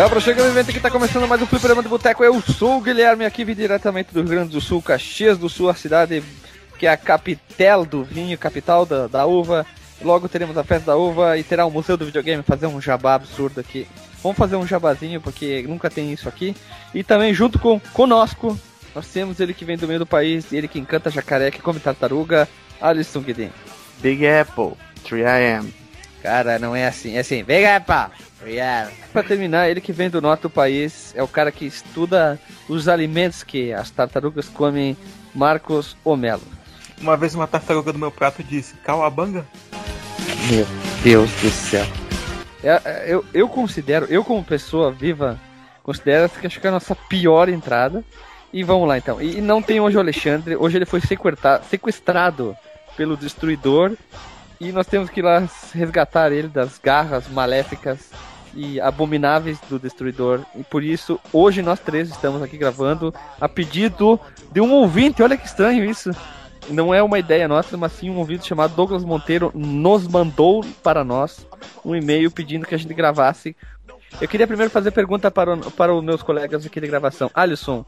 Débora, chegando no evento que está começando mais um Fliperama do Boteco. Eu sou o Guilherme, aqui vim diretamente do Rio Grande do Sul, Caxias do Sul, a cidade que é a capital do vinho, capital da, da uva. Logo teremos a festa da uva e terá o um museu do videogame, fazer um jabá absurdo aqui. Vamos fazer um jabazinho, porque nunca tem isso aqui. E também junto com conosco, nós temos ele que vem do meio do país, ele que encanta jacaré, que come tartaruga, Alisson Guedin. Big Apple, 3am. Cara, não é assim, é assim, Big Apple, 3am. Pra terminar, ele que vem do norte do país, é o cara que estuda os alimentos que as tartarugas comem, Marcos Omelo. Uma vez uma tartaruga do meu prato disse, calabanga? Meu Deus do céu. É, eu, eu considero, eu como pessoa viva, considero que acho que é a nossa pior entrada. E vamos lá então. E não tem hoje o Alexandre, hoje ele foi sequestrado pelo destruidor. E nós temos que ir lá resgatar ele das garras maléficas e abomináveis do destruidor. E por isso, hoje nós três estamos aqui gravando a pedido de um ouvinte. Olha que estranho isso não é uma ideia nossa, mas sim um ouvido chamado Douglas Monteiro nos mandou para nós um e-mail pedindo que a gente gravasse. Eu queria primeiro fazer pergunta para, o, para os meus colegas aqui de gravação. Alisson,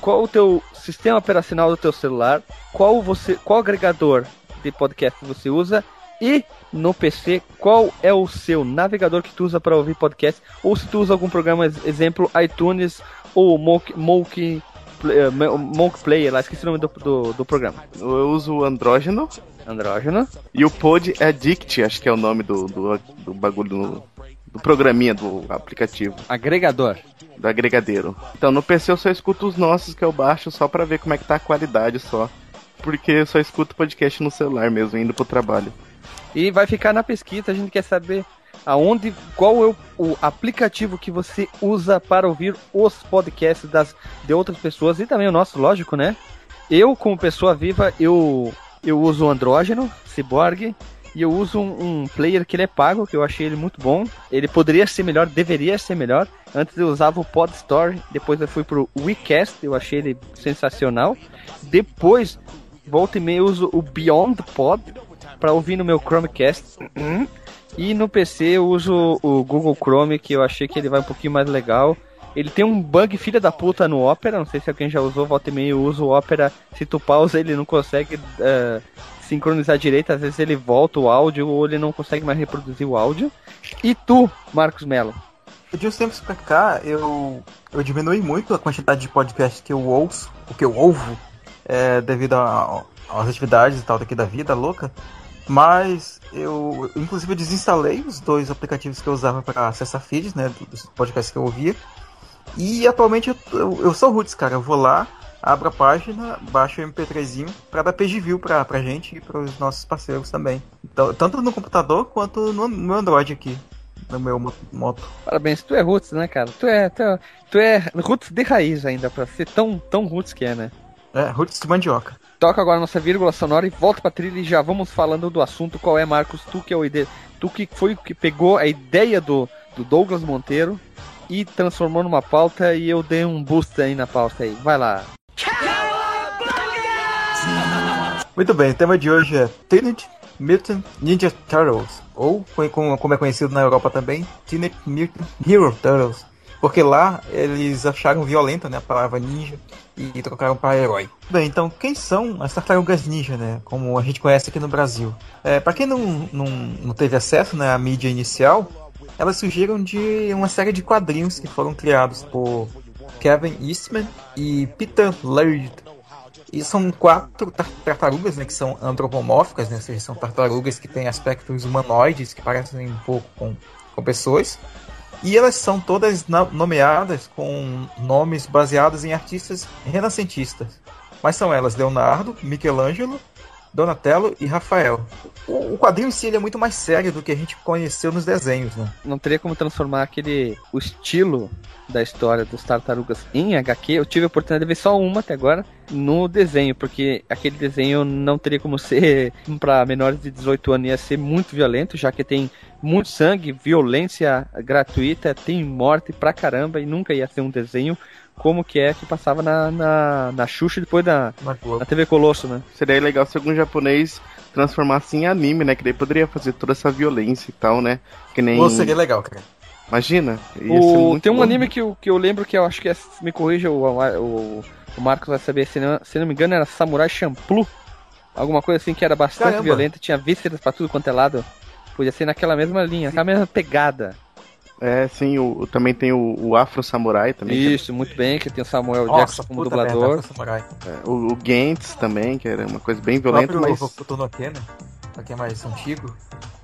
qual o teu sistema operacional do teu celular? Qual você, qual agregador de podcast você usa? E no PC, qual é o seu navegador que tu usa para ouvir podcast? Ou se tu usa algum programa, exemplo, iTunes ou Moke, Moke Monk Player lá, esqueci o nome do, do, do, programa. Eu uso o Andrógeno. Andrógeno. E o Pod Addict, acho que é o nome do, do, do bagulho do, do programinha do aplicativo. Agregador. Do agregadeiro. Então no PC eu só escuto os nossos que eu baixo só pra ver como é que tá a qualidade só. Porque eu só escuto podcast no celular mesmo, indo pro trabalho. E vai ficar na pesquisa, a gente quer saber aonde qual é o, aplicativo que você usa para ouvir os podcasts das, de outras pessoas e também o nosso, lógico, né? Eu, como pessoa viva, eu, eu uso o Andrógeno, Cyborg, e eu uso um, um, player que ele é pago, que eu achei ele muito bom. Ele poderia ser melhor, deveria ser melhor. Antes eu usava o Pod Store, depois eu fui pro WeCast, eu achei ele sensacional. Depois, volta e meia, eu uso o Beyond Pod para ouvir no meu Chromecast. E no PC eu uso o Google Chrome, que eu achei que ele vai um pouquinho mais legal. Ele tem um bug filha da puta no Opera, não sei se alguém já usou, volta e meia eu uso o Opera, se tu pausa ele não consegue uh, sincronizar direito, às vezes ele volta o áudio ou ele não consegue mais reproduzir o áudio. E tu, Marcos Mello? De uns tempos pra cá, eu, eu diminui muito a quantidade de podcasts que eu ouço, o que eu ouvo, é, devido às atividades e tal daqui da vida louca. Mas eu, inclusive, eu desinstalei os dois aplicativos que eu usava para acessar feeds, né, dos podcasts que eu ouvia. E atualmente eu, eu, eu sou roots, cara. Eu vou lá, abro a página, baixo o MP3zinho para dar page view pra, pra gente e para os nossos parceiros também. Então, tanto no computador quanto no, no Android aqui. No meu moto. Parabéns, tu é roots, né, cara? Tu é, tu, é, tu é roots de raiz ainda, pra ser tão, tão roots que é, né? É, roots de mandioca toca agora a nossa vírgula sonora e volta pra trilha e já vamos falando do assunto. Qual é, Marcos? Tu que é o ide... tu que foi o que pegou a ideia do, do Douglas Monteiro e transformou numa pauta e eu dei um boost aí na pauta aí. Vai lá. Muito bem, o tema de hoje é Teenage Mutant Ninja Turtles, ou como é conhecido na Europa também, Teenage Mutant Hero Turtles. Porque lá eles acharam violenta né, a palavra ninja e trocaram para herói. Bem, então quem são as tartarugas ninja, né? Como a gente conhece aqui no Brasil? É, para quem não, não, não teve acesso né, à mídia inicial, elas surgiram de uma série de quadrinhos que foram criados por Kevin Eastman e Peter Laird. E são quatro tartarugas, né, que são antropomórficas, né, ou seja, são tartarugas que têm aspectos humanoides, que parecem um pouco com, com pessoas. E elas são todas nomeadas com nomes baseados em artistas renascentistas. Mas são elas Leonardo, Michelangelo, Donatello e Rafael. O, o quadrinho em si é muito mais sério do que a gente conheceu nos desenhos, né? Não teria como transformar aquele o estilo da história dos tartarugas em HQ. Eu tive a oportunidade de ver só uma até agora no desenho, porque aquele desenho não teria como ser para menores de 18 anos, ia ser muito violento, já que tem muito sangue, violência gratuita, tem morte pra caramba e nunca ia ser um desenho como que é que passava na, na, na Xuxa depois na, na TV Colosso, né? Seria legal se algum japonês transformasse em anime, né? Que daí poderia fazer toda essa violência e tal, né? Que nem... Ou seria legal, cara. Imagina. O, tem um bom. anime que eu, que eu lembro que eu acho que é, me corrija, o, o, o Marcos vai saber, se não, se não me engano, era Samurai Champloo. Alguma coisa assim que era bastante Caramba. violenta, tinha vísceras pra tudo quanto é lado. Podia ser naquela mesma linha, aquela mesma pegada. É, sim, o, também tem o, o Afro Samurai também. É Isso, muito bem, que tem o Samuel Nossa, Jackson como dublador. Merda, é, o, o Gantz também, que era uma coisa bem violenta, mas... O, o, o, aqui é mais antigo.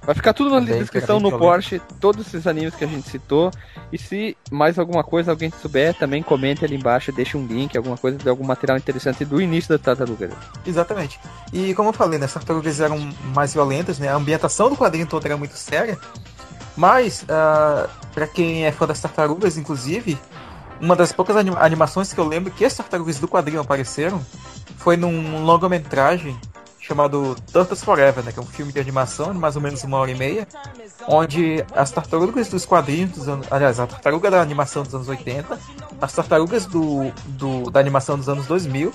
Vai ficar tudo na descrição no Porsche, todos esses animes que a gente citou. E se mais alguma coisa alguém souber, também comente ali embaixo, deixe um link, alguma coisa de algum material interessante do início da tartaruga. Exatamente. E como eu falei, né, as tartarugas eram mais violentas, né? A ambientação do quadrinho todo era muito séria. Mas, uh, ah, para quem é fã das tartarugas, inclusive, uma das poucas anima animações que eu lembro que as tartarugas do quadrinho apareceram foi num longa-metragem chamado Turtles Forever, né, que é um filme de animação de mais ou menos uma hora e meia, onde as tartarugas dos quadrinhos dos anos, aliás, a tartaruga da animação dos anos 80, as tartarugas do, do da animação dos anos 2000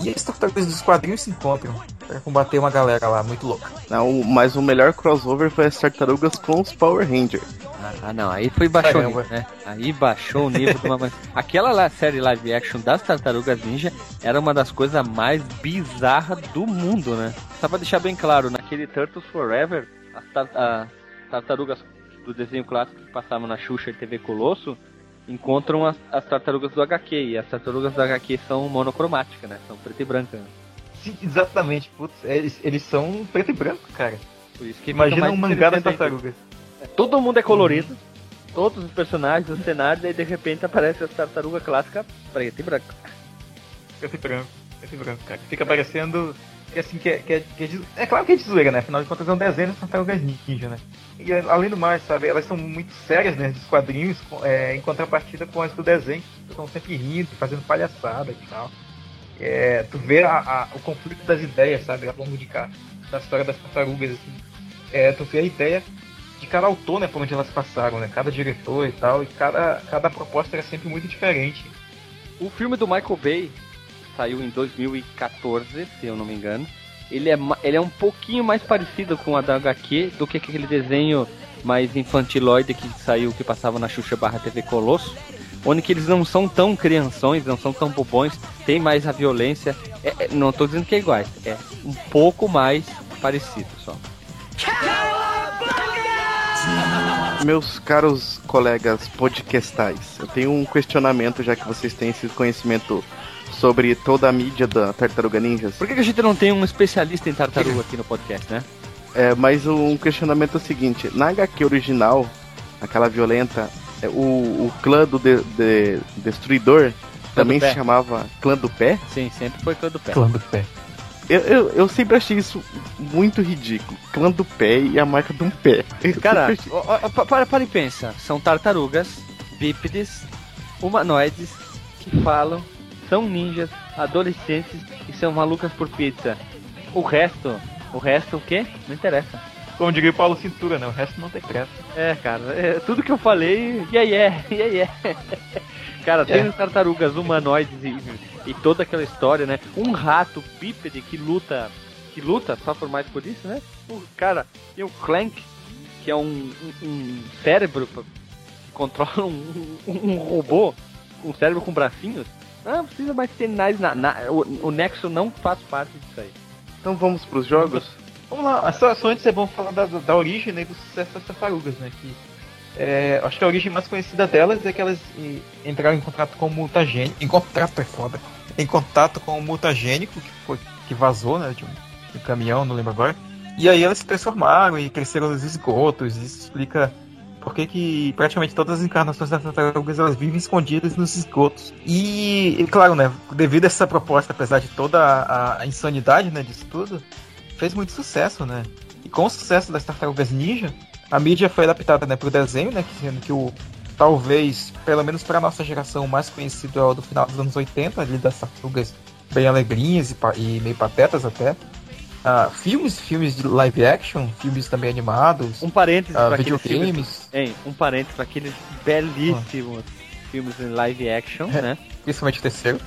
e as tartarugas dos quadrinhos se encontram para combater uma galera lá muito louca. Não, mas o melhor crossover foi as tartarugas com os Power Rangers. Ah, não, aí foi baixou nível, né? Aí baixou o nível de uma. Aquela lá, série live action das Tartarugas Ninja era uma das coisas mais bizarras do mundo, né? Só pra deixar bem claro, naquele Turtles Forever, as tar tartarugas do desenho clássico que passavam na Xuxa e TV Colosso encontram as, as, tartarugas do HQ. E as tartarugas do HQ são monocromáticas, né? São preto e branca. Né? Sim, exatamente, putz, eles, eles são preto e branco, cara. Imagina um mangá das tartarugas. Todo mundo é colorido, uhum. todos os personagens, os cenários, e de repente aparece a tartaruga clássica preta e branca. Preto e branco, preto e branco, cara. Fica parecendo que assim, que é, que é, é, é, claro que é de zoeira, né? Afinal de contas é um desenho das tartarugas ninja, né? E além do mais, sabe, elas são muito sérias, né? Dos quadrinhos, é, em contrapartida com as do desenho, que estão sempre rindo, fazendo palhaçada e tal. É, tu vê a, a, o conflito das ideias, sabe, ao longo de cá, da história das tartarugas, assim. É, tu vê a ideia de cada autor, né, por onde elas passaram, né? Cada diretor e tal, e cada, cada proposta era sempre muito diferente. O filme do Michael Bay saiu em 2014, se eu não me engano. Ele é, ele é um pouquinho mais parecido com a da HQ do que aquele desenho mais infantiloide que saiu, que passava na Xuxa barra TV Colosso. Onde que eles não são tão crianções, não são tão bobões, tem mais a violência. É, é, não estou dizendo que é iguais, é um pouco mais parecido só. Meus caros colegas podcastais, eu tenho um questionamento, já que vocês têm esse conhecimento sobre toda a mídia da Tartaruga Ninjas. Por que, a gente não tem um especialista em tartaruga aqui no podcast, né? É, mas um questionamento é o seguinte: na HQ original, aquela violenta, é, o, o clã do de, de, Destruidor clã também se chamava Clã do Pé? Sim, sempre foi Clã do Pé. Clã do Pé. Eu, eu, eu, sempre achei isso muito ridículo. Clã do pé e a marca de um pé. Cara, para, para e pensa. São tartarugas, bípedes, humanoides que falam, são ninjas, adolescentes e são malucas por pizza. O resto, o resto o quê? Não interessa. Como diria o Paulo Cintura, né? O resto não tem pressa. É, cara, é, tudo que eu falei, e aí é, e aí é. Cara, tem é. tartarugas humanoides e, e, toda aquela história, né? Um rato bípede que luta, que luta só por mais por isso, né? O cara, e o Clank, que é um, um, um cérebro que controla um, um, robô, um cérebro com bracinhos. Não precisa mais ter na, na o, o, Nexo não faz parte disso aí. Então vamos pros jogos? Vamos lá, só, só antes é bom falar da, da origem né, do sucesso das tartarugas, né? Que é, acho que a origem mais conhecida delas é que elas entraram em contato com o mutagênico. Em contato é foda. Em contato com o mutagênico que, foi, que vazou, né? De um, de um caminhão, não lembro agora. E aí elas se transformaram e cresceram nos esgotos. Isso explica por que, que praticamente todas as encarnações das tartarugas elas vivem escondidas nos esgotos. E, e, claro, né, devido a essa proposta, apesar de toda a, a, insanidade né, disso tudo, fez muito sucesso, né? E com o sucesso das tartarugas ninja, a mídia foi adaptada né, para o desenho, né, sendo que o talvez, pelo menos para nossa geração, o mais conhecido é o do final dos anos 80, ali das tartarugas bem alegrinhas e, e meio patetas até. Uh, filmes, filmes de live action, filmes também animados. Um parênteses uh, para videogames. Hein, um parênteses para aqueles belíssimos ah. filmes em live action, é, né? Principalmente o terceiro.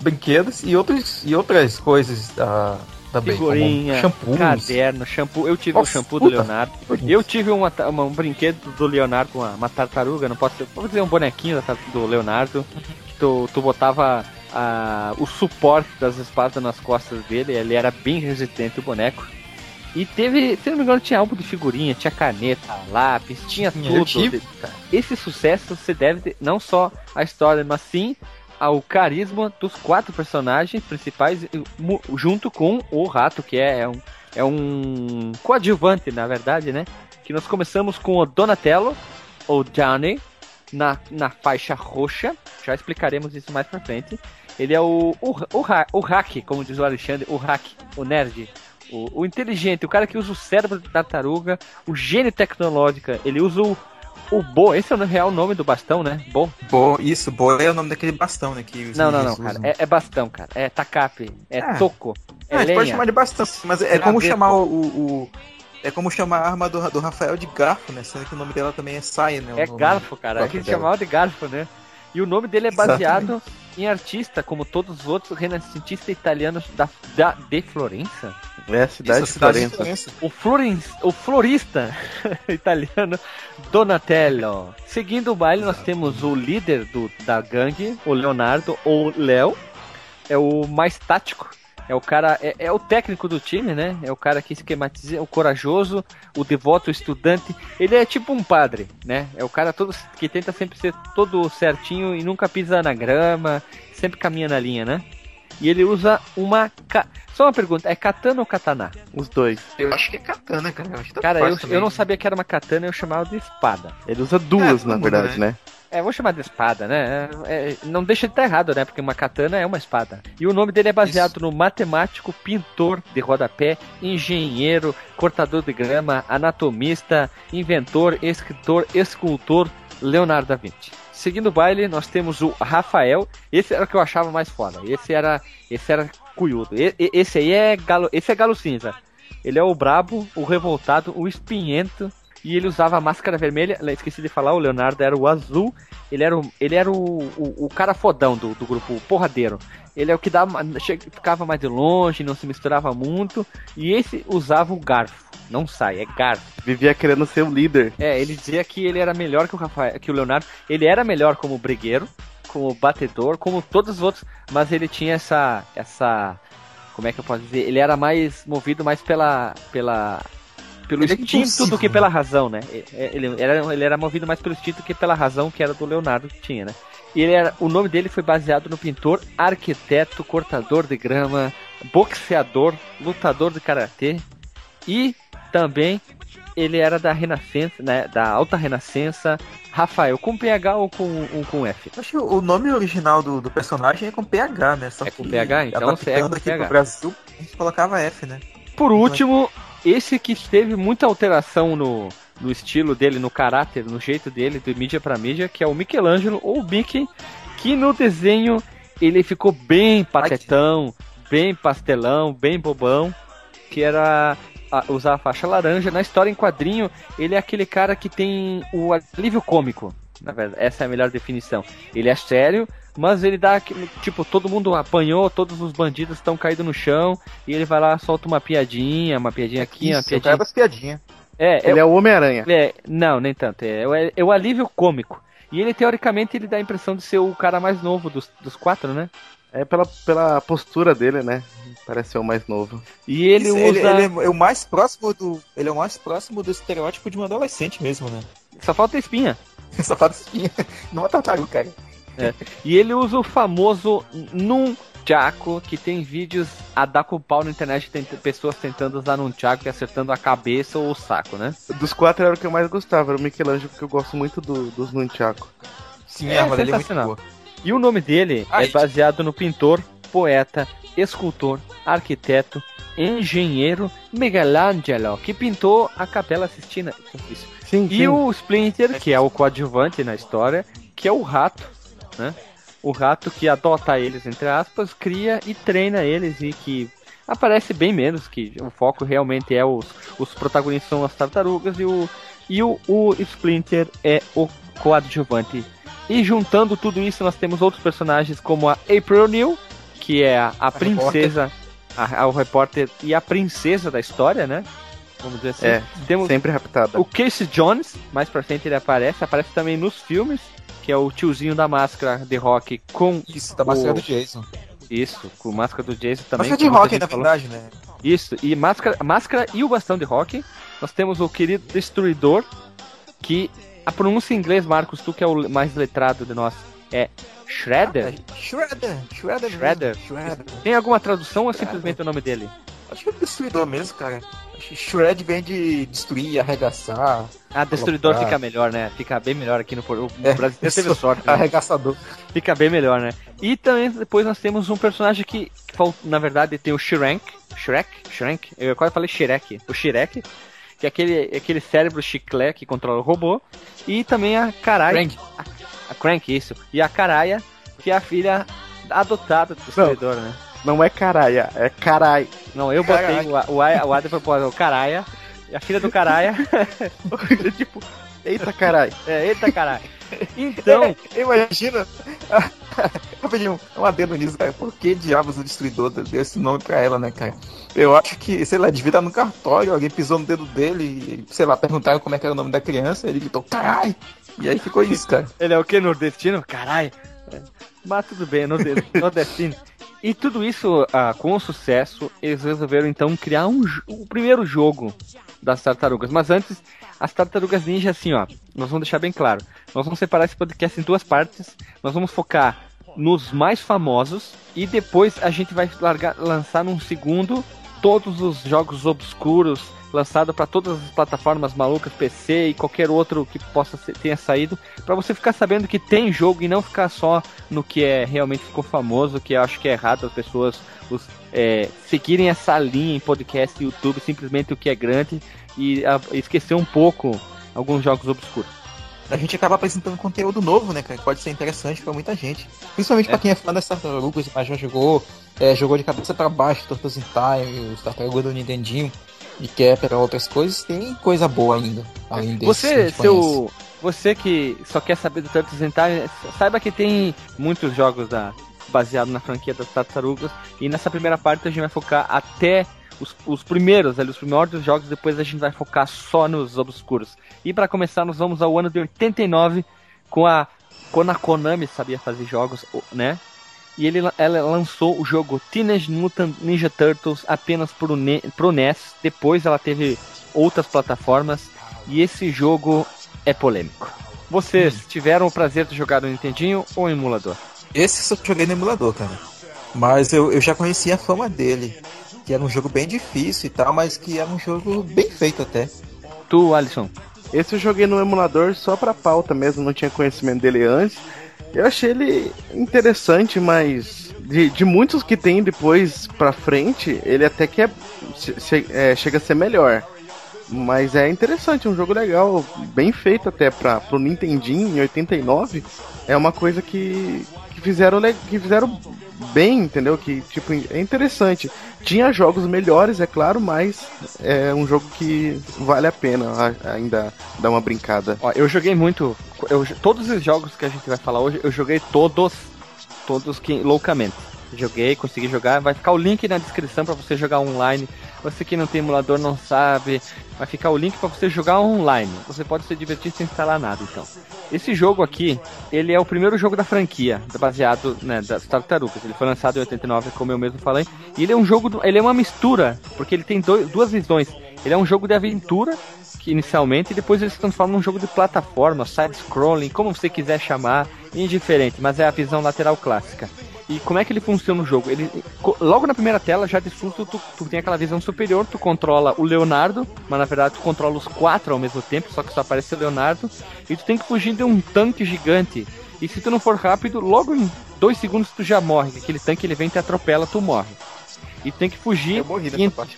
Brinquedos e, outros, e outras coisas uh, Também, figurinha, shampoos. caderno, shampoo. Eu tive o um shampoo do Leonardo. Eu tive uma, uma, um brinquedo do Leonardo com uma, uma tartaruga, não posso, posso dizer um bonequinho do Leonardo. Que tu, tu botava a, o suporte das espadas nas costas dele, ele era bem resistente o boneco. E teve, se não me engano, tinha álbum de figurinha, tinha caneta, lápis, tinha tudo. Tive, Esse sucesso se deve não só à história, mas sim ao carisma dos quatro personagens principais, junto com o rato, que é, é um, é um coadjuvante, na verdade, né? Que nós começamos com o Donatello, ou Johnny, na, na faixa roxa. Já explicaremos isso mais pra frente. Ele é o, o, o, o hack, como diz o Alexandre, o hack, o nerd, o, o, inteligente, o cara que usa o cérebro da tartaruga, o gênio tecnológico. Ele usa o, o Bo, esse é o real nome do bastão, né? Bo. Bo, isso, Bo é o nome daquele bastão, né? Que não, não, não, cara. É, é, bastão, cara. É tacape, é, é. toco. É não, a gente pode chamar de bastão, mas é como chamar o, o, É como chamar a arma do, do Rafael de garfo, né? Sendo que o nome dela também é Saia, né? É garfo, cara. A gente chamava de garfo, né? E o nome dele é baseado Exatamente. em artista, como todos os outros renascentistas italianos da, da, de Florença. É a cidade, Isso, de, Florença. Florença. O, Florin, o florista italiano Donatello. Seguindo o baile, nós temos o líder do, da gangue, o Leonardo, ou Léo. É o mais tático, é o cara, é, é, o técnico do time, né? É o cara que esquematiza, o corajoso, o devoto, o estudante. Ele é tipo um padre, né? É o cara todo que tenta sempre ser todo certinho e nunca pisa na grama, sempre caminha na linha, né? E ele usa uma. Ca... Só uma pergunta, é katana ou katana? Os dois. Eu acho que é katana, cara. Eu tá cara, eu, eu não sabia que era uma katana, eu chamava de espada. Ele usa duas, é, na verdade, né? né? É, vou chamar de espada, né? É, não deixa de estar errado, né? Porque uma katana é uma espada. E o nome dele é baseado Isso. no matemático, pintor de rodapé, engenheiro, cortador de grama, anatomista, inventor, escritor, escultor, Leonardo da Vinci. Seguindo o baile, nós temos o Rafael. Esse era o que eu achava mais foda. Esse era, esse era cuiudo. E, esse aí é galo, esse é galo cinza. Ele é o brabo, o revoltado, o espinhento, e ele usava a máscara vermelha. Esqueci de falar, o Leonardo era o azul. Ele era o, ele era o, o, o cara fodão do, do grupo, o porradeiro. Ele é o que dava, ficava mais de longe, não se misturava muito. E esse usava o garfo. Não sai, é garfo. Vivia querendo ser o líder. É, ele dizia que ele era melhor que o Rafael, que o Leonardo. Ele era melhor como brigueiro, como batedor, como todos os outros, mas ele tinha essa essa como é que eu posso dizer? Ele era mais movido mais pela pela pelo ele é instinto é do que pela razão, né? Ele era, ele era movido mais pelo instinto do que pela razão que era do Leonardo que tinha, né? Ele era, o nome dele foi baseado no pintor, arquiteto, cortador de grama, boxeador, lutador de karatê e também ele era da Renascença, né, da Alta Renascença. Rafael, com PH ou com, ou com F? Acho que o nome original do, do personagem é com PH, né? Só é com PH? Então você é com aqui PH. Pro Brasil, a gente colocava F, né? Por último, esse que teve muita alteração no, no estilo dele, no caráter, no jeito dele, de mídia para mídia, que é o Michelangelo ou o Mickey, que no desenho ele ficou bem patetão, bem pastelão, bem bobão, que era usar a faixa laranja. Na história em quadrinho, ele é aquele cara que tem o alívio cômico. Na verdade, essa é a melhor definição. Ele é sério, mas ele dá tipo, todo mundo apanhou, todos os bandidos estão caídos no chão, e ele vai lá, solta uma piadinha, uma piadinha aqui, Isso, uma piadinha. Das piadinha. É, ele é, é o Homem-Aranha. É, não, nem tanto. É, é, é, o alívio cômico. E ele, teoricamente, ele dá a impressão de ser o cara mais novo dos, dos quatro, né? É pela, pela postura dele, né? Parece ser o mais novo. E ele Isso, usa. Ele, ele, é o mais próximo do. Ele é o mais próximo do estereótipo de um adolescente mesmo, né? Só falta espinha. Só falta espinha. Não é tartaruga, cara. É. E ele usa o famoso Nunchaku, que tem vídeos a dar com o pau na internet, tem pessoas tentando usar Nunchaku e acertando a cabeça ou o saco, né? Dos quatro era o que eu mais gostava, era o Michelangelo, porque eu gosto muito do, dos Nunchaku. Sim, é, a dele é muito boa. E o nome dele Ai. é baseado no pintor, poeta, escultor, arquiteto, engenheiro Michelangelo, que pintou a Capela Sistina. Sim, e sim. o Splinter, que é o coadjuvante na história, que é o rato, né? O rato que adota eles, entre aspas, cria e treina eles e que aparece bem menos, que o foco realmente é os, os protagonistas são as tartarugas e o, e o, o Splinter é o coadjuvante. E juntando tudo isso, nós temos outros personagens como a April New, que é a, a princesa a, a, o repórter e a princesa da história, né? Vamos dizer assim. É, Temos sempre raptada. O Casey Jones, mais pra frente ele aparece, aparece também nos filmes, que é o tiozinho da máscara de rock com. Isso, da máscara o... do Jason. Isso, com máscara do Jason também. Máscara de rock, na verdade, né? Isso, e máscara, máscara e o bastão de rock. Nós temos o querido Destruidor, que a pronúncia em inglês, Marcos, tu que é o mais letrado de nós, é Shredder? Shredder, Shredder, Shredder. Shredder. Tem alguma tradução ou é simplesmente o nome dele? Acho que é destruidor mesmo, cara. Shred vem de destruir, arregaçar. Ah, destruidor colocar. fica melhor, né? Fica bem melhor aqui no, no é, Brasil. Teve sorte. Né? Arregaçador. Fica bem melhor, né? E também depois nós temos um personagem que, na verdade, tem o Shrek. Shrek? Shrek? Eu quase falei Shrek. O Shrek. Que é aquele, aquele cérebro chiclé que controla o robô. E também a Karai. Crank. A, a Crank, isso. E a Karaya, que é a filha adotada do destruidor, né? Não é Caraia, é Carai. Não, eu botei o, o, o Adam foi o Caraia. E a filha do Caraia. tipo, eita carai. É, eita carai. Então. Imagina. Rapidinho, um adendo nisso, cara. Por que diabos o destruidor deu esse nome pra ela, né, cara? Eu acho que, sei lá, devia estar no cartório, alguém pisou no dedo dele, e, sei lá, perguntaram como é que era o nome da criança, ele gritou, carai! E aí ficou isso, cara. Ele é o que, nordestino? Carai! Mas tudo bem, nordestino. E tudo isso, ah, com sucesso, eles resolveram então criar um, o primeiro jogo das tartarugas. Mas antes, as tartarugas ninja, assim, ó, nós vamos deixar bem claro. Nós vamos separar esse podcast em duas partes. Nós vamos focar nos mais famosos e depois a gente vai largar, lançar num segundo todos os jogos obscuros lançado para todas as plataformas malucas, PC e qualquer outro que possa ser, tenha saído, para você ficar sabendo que tem jogo e não ficar só no que é realmente ficou famoso, que eu acho que é errado as pessoas os, é, seguirem essa linha em podcast e YouTube, simplesmente o que é grande e a, esquecer um pouco alguns jogos obscuros. A gente acaba apresentando conteúdo novo, né, cara? Que pode ser interessante para muita gente. Principalmente é. para quem é fã das tartarugas, mas já jogou, é, jogou de cabeça para baixo Tortas in Time, os tartarugas do Nintendinho e quer pegar outras coisas, tem coisa boa ainda, além desse. Você, seu, você que só quer saber do Turtles in Time, saiba que tem muitos jogos da baseado na franquia das Tartarugas e nessa primeira parte a gente vai focar até os, os primeiros, ali, os primeiros jogos, depois a gente vai focar só nos obscuros. E para começar, nós vamos ao ano de 89 com a quando a Konami sabia fazer jogos, né? E ele, ela lançou o jogo Teenage Mutant Ninja Turtles apenas pro, ne, pro NES. Depois ela teve outras plataformas e esse jogo é polêmico. Vocês hum. tiveram o prazer de jogar no Nintendinho ou emulador? Esse só joguei no emulador, cara. Mas eu, eu já conhecia a fama dele. Que era um jogo bem difícil e tal, mas que era um jogo bem feito até. Tu, Alisson? Esse eu joguei no emulador só pra pauta mesmo, não tinha conhecimento dele antes. Eu achei ele interessante, mas de, de muitos que tem depois pra frente, ele até que é, che, é, chega a ser melhor. Mas é interessante, um jogo legal, bem feito até para pro Nintendinho em 89. É uma coisa que, que fizeram que fizeram bem, entendeu? Que tipo é interessante. Tinha jogos melhores, é claro, mas é um jogo que vale a pena ainda dar uma brincada. Ó, eu joguei muito, eu, todos os jogos que a gente vai falar hoje, eu joguei todos, todos que loucamente. Joguei, consegui jogar. Vai ficar o link na descrição para você jogar online. Você que não tem emulador não sabe, vai ficar o link para você jogar online. Você pode se divertir sem instalar nada, então. Esse jogo aqui, ele é o primeiro jogo da franquia, baseado né, das Tartarugas. Ele foi lançado em 89, como eu mesmo falei. E ele é um jogo, ele é uma mistura, porque ele tem dois, duas visões. Ele é um jogo de aventura, que inicialmente, e depois ele se transforma num jogo de plataforma, side-scrolling, como você quiser chamar, indiferente, mas é a visão lateral clássica. E como é que ele funciona no jogo? Ele, logo na primeira tela, já de susto, tu, tu tem aquela visão superior, tu controla o Leonardo, mas na verdade tu controla os quatro ao mesmo tempo, só que só aparece o Leonardo, e tu tem que fugir de um tanque gigante. E se tu não for rápido, logo em dois segundos tu já morre. Aquele tanque ele vem e te atropela, tu morre. E tu tem que fugir. Eu morri nessa e... parte,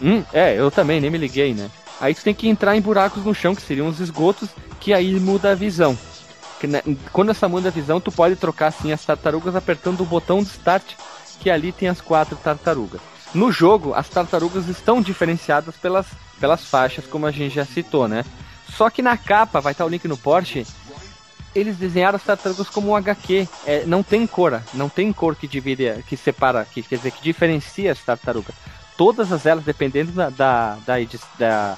hum, É, eu também, nem me liguei, né? Aí tu tem que entrar em buracos no chão, que seriam os esgotos, que aí muda a visão. Né, quando essa muda a visão, tu pode trocar assim as tartarugas apertando o botão de start, que ali tem as quatro tartarugas. No jogo, as tartarugas estão diferenciadas pelas, pelas faixas, como a gente já citou, né? Só que na capa, vai estar o link no Porsche, eles desenharam as tartarugas como um HQ. É, não tem cor, não tem cor que divide, que separa, que quer dizer que diferencia as tartarugas. Todas as elas, dependendo da, da, da, da,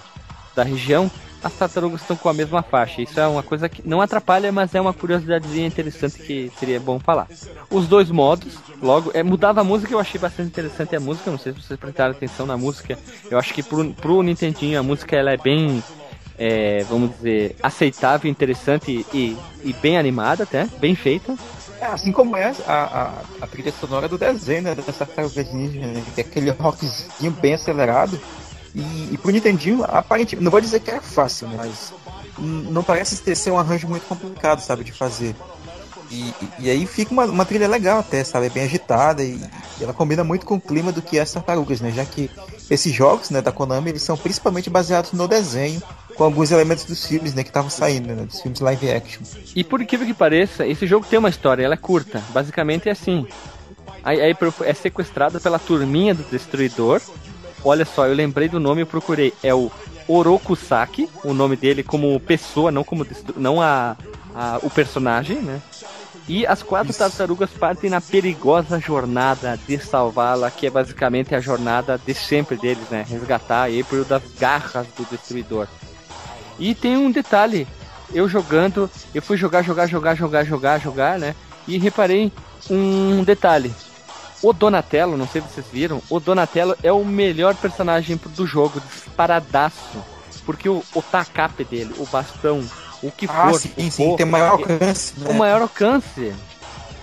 da região, as tartarugas estão com a mesma faixa. Isso é uma coisa que não atrapalha, mas é uma curiosidadezinha interessante que seria bom falar. Os dois modos, logo, é, mudava a música, eu achei bastante interessante a música. Não sei se vocês prestaram atenção na música. Eu acho que pro, pro Nintendinho a música ela é bem, é, vamos dizer, aceitável, interessante e, e bem animada até, bem feita. É, assim como é a, a, a trilha sonora do desenho, né, dessa tartarugas ninja, né, é aquele rockzinho bem acelerado e, e pro Nintendinho, aparentemente, não vou dizer que é fácil, né, mas não parece ter ser um arranjo muito complicado, sabe, de fazer. E, e aí fica uma, uma, trilha legal até, sabe, bem agitada e, e, ela combina muito com o clima do que é as tartarugas, né, já que esses jogos, né, da Konami, eles são principalmente baseados no desenho, com alguns elementos dos filmes, né, que estavam saindo, né, dos filmes live action. E por incrível que pareça, esse jogo tem uma história, ela é curta, basicamente é assim. Aí é sequestrada pela turminha do Destruidor, Olha só, eu lembrei do nome e procurei. É o Orokusaki, o nome dele como pessoa, não como não a, a o personagem, né? E as quatro Isso. tartarugas partem na perigosa jornada de salvá-la, que é basicamente a jornada de sempre deles, né? Resgatar a April das garras do destruidor. E tem um detalhe, eu jogando, eu fui jogar, jogar, jogar, jogar, jogar, jogar, né? E reparei um detalhe. O Donatello, não sei se vocês viram, o Donatello é o melhor personagem do jogo, disparadaço. Porque o, o tacape dele, o bastão, o que ah, for. Sim, sim, tem maior alcance. Né? O maior alcance.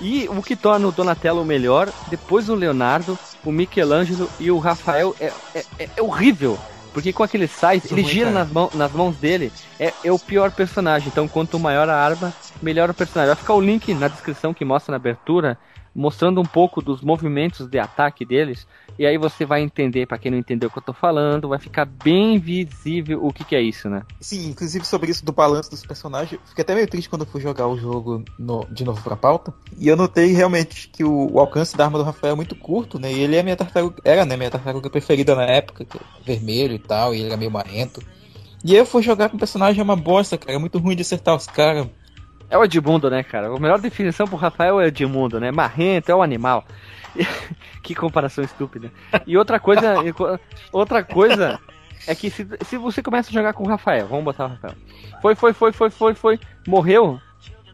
E o que torna o Donatello o melhor, depois o Leonardo, o Michelangelo e o Rafael, é, é, é, é horrível. Porque com aquele size, ele gira nas, mão, nas mãos dele, é, é o pior personagem. Então, quanto maior a arma, melhor o personagem. Vai ficar o link na descrição que mostra na abertura mostrando um pouco dos movimentos de ataque deles. E aí você vai entender, para quem não entendeu o que eu tô falando, vai ficar bem visível o que, que é isso, né? Sim, inclusive sobre isso do balanço dos personagens, fiquei até meio triste quando eu fui jogar o jogo no, de novo pra pauta. E eu notei realmente que o, o, alcance da arma do Rafael é muito curto, né? E ele é minha tartaruga, era, né, minha tartaruga preferida na época, é vermelho e tal, e ele era meio marrento. E eu fui jogar com o personagem é uma bosta, cara, é muito ruim de acertar os caras. É o Edmundo, né, cara? A melhor definição pro Rafael é Edmundo, né? Marrento, é o animal. que comparação estúpida. E outra coisa, outra coisa é que se, se você começa a jogar com o Rafael, vamos botar o Rafael. Foi, foi, foi, foi, foi, foi, morreu.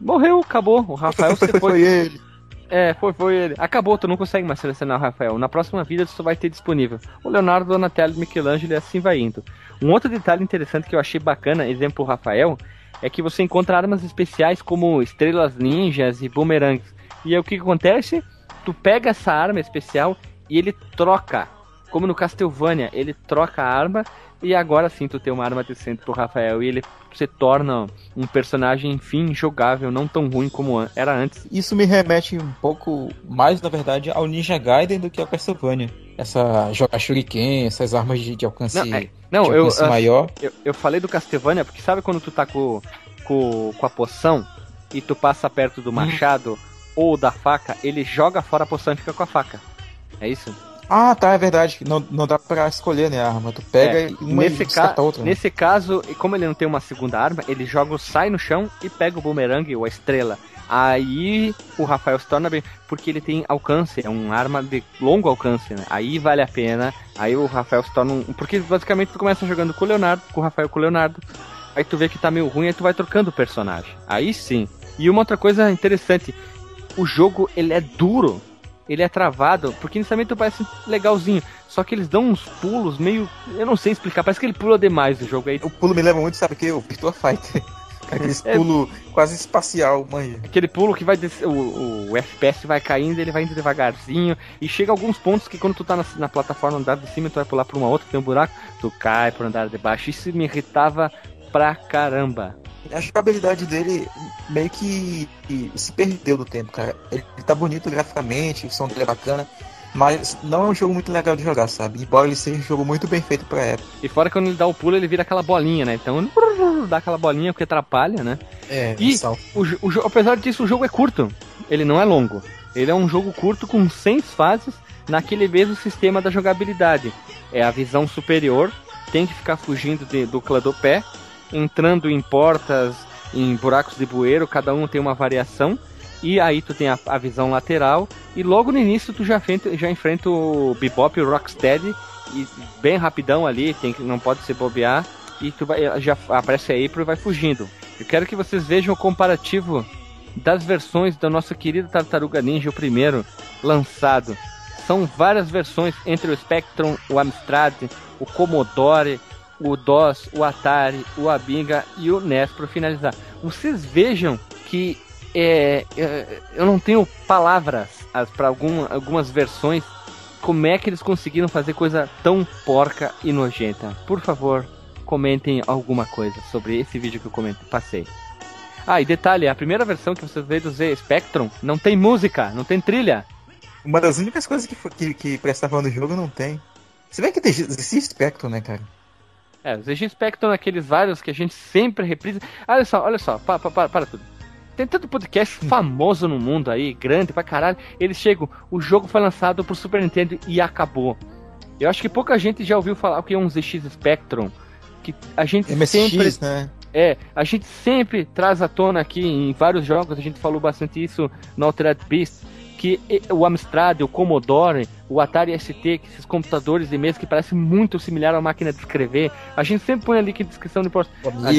Morreu, acabou. O Rafael você foi. foi ele. É, foi, foi ele. Acabou, tu não consegue mais selecionar o Rafael. Na próxima vida tu só vai ter disponível. O Leonardo, Donatello, Michelangelo e assim vai indo. Um outro detalhe interessante que eu achei bacana, exemplo o Rafael, é que você encontra armas especiais como estrelas ninjas e boomerangs. E aí o que, que acontece? Tu pega essa arma especial e ele troca. Como no Castlevania, ele troca a arma e agora sim tu tem uma arma decente pro Rafael e ele se torna um personagem, enfim, jogável, não tão ruim como era antes. Isso me remete um pouco mais, na verdade, ao Ninja Gaiden do que ao Castlevania. Essa jogar shuriken, essas armas de, de alcance, não, é, não, de alcance eu, maior. Eu, eu falei do Castlevania porque sabe quando tu tá com, com, com a poção e tu passa perto do uhum. machado hum. ou da faca, ele joga fora a poção e fica com a faca. É isso? Ah, tá, é verdade. Não, não dá pra escolher, né, a arma. Tu pega é, uma nesse e ca outra. Né? Nesse caso, como ele não tem uma segunda arma, ele joga, sai no chão e pega o boomerang ou a estrela. Aí o Rafael se torna bem, porque ele tem alcance, é uma arma de longo alcance, né? Aí vale a pena. Aí o Rafael se torna um. Porque basicamente tu começa jogando com o Leonardo, com o Rafael com o Leonardo. Aí tu vê que tá meio ruim, aí tu vai trocando o personagem. Aí sim. E uma outra coisa interessante, o jogo ele é duro ele é travado, porque inicialmente parece legalzinho. Só que eles dão uns pulos meio. Eu não sei explicar, parece que ele pula demais no jogo aí. O pulo me leva muito, sabe o que? O Virtua Fighter. Aquele é, pulo quase espacial, mãe. Aquele pulo que vai descer, o, o, FPS vai caindo, ele vai indo devagarzinho. E chega a alguns pontos que quando tu tá na, na plataforma andar de cima, tu vai pular pra uma outra, tem um buraco, tu cai pro andar de baixo. Isso me irritava pra caramba. A jogabilidade dele meio que se perdeu do tempo, cara. Ele tá bonito graficamente, o som dele é bacana, mas não é um jogo muito legal de jogar, sabe? Embora ele seja um jogo muito bem feito pra época. E fora quando ele dá o pulo, ele vira aquela bolinha, né? Então dá aquela bolinha porque atrapalha, né? É, e o, o, apesar disso, o jogo é curto. Ele não é longo. Ele é um jogo curto com seis fases naquele mesmo sistema da jogabilidade. É a visão superior, tem que ficar fugindo de, do clã do pé entrando em portas, em buracos de bueiro, cada um tem uma variação. E aí tu tem a, a visão lateral. E logo no início tu já enfrenta, já enfrenta o Bebop e o Rocksteady. E bem rapidão ali, tem não pode se bobear. E tu vai, já aparece a April e vai fugindo. Eu quero que vocês vejam o comparativo das versões da nossa querida Tartaruga Ninja, o primeiro lançado. São várias versões entre o Spectrum, o Amstrad, o Commodore, o DOS, o Atari, o Amiga e o NES para finalizar. Vocês vejam que é, é, eu não tenho palavras para algum, algumas versões. Como é que eles conseguiram fazer coisa tão porca e nojenta? Por favor, comentem alguma coisa sobre esse vídeo que eu comento, passei. Ah, e detalhe, a primeira versão que você vê do Z Spectrum não tem música, não tem trilha. Uma das únicas coisas que, que, que prestavam no jogo não tem. Se bem que existe Spectrum, né, cara? É, os ZX Spectrum aqueles vários que a gente sempre reprisa. Olha só, olha só, para, para, para tudo. Tem tanto podcast famoso no mundo aí, grande pra caralho. Eles chegam, o jogo foi lançado pro Super Nintendo e acabou. Eu acho que pouca gente já ouviu falar o que é um ZX Spectrum. Que a gente MSX, sempre. né? É, a gente sempre traz à tona aqui em vários jogos, a gente falou bastante isso no Altered Beast, que o Amstrad, o Commodore, o Atari ST, que esses computadores de mesa que parecem muito similar à máquina de escrever, a gente sempre põe ali que descrição no,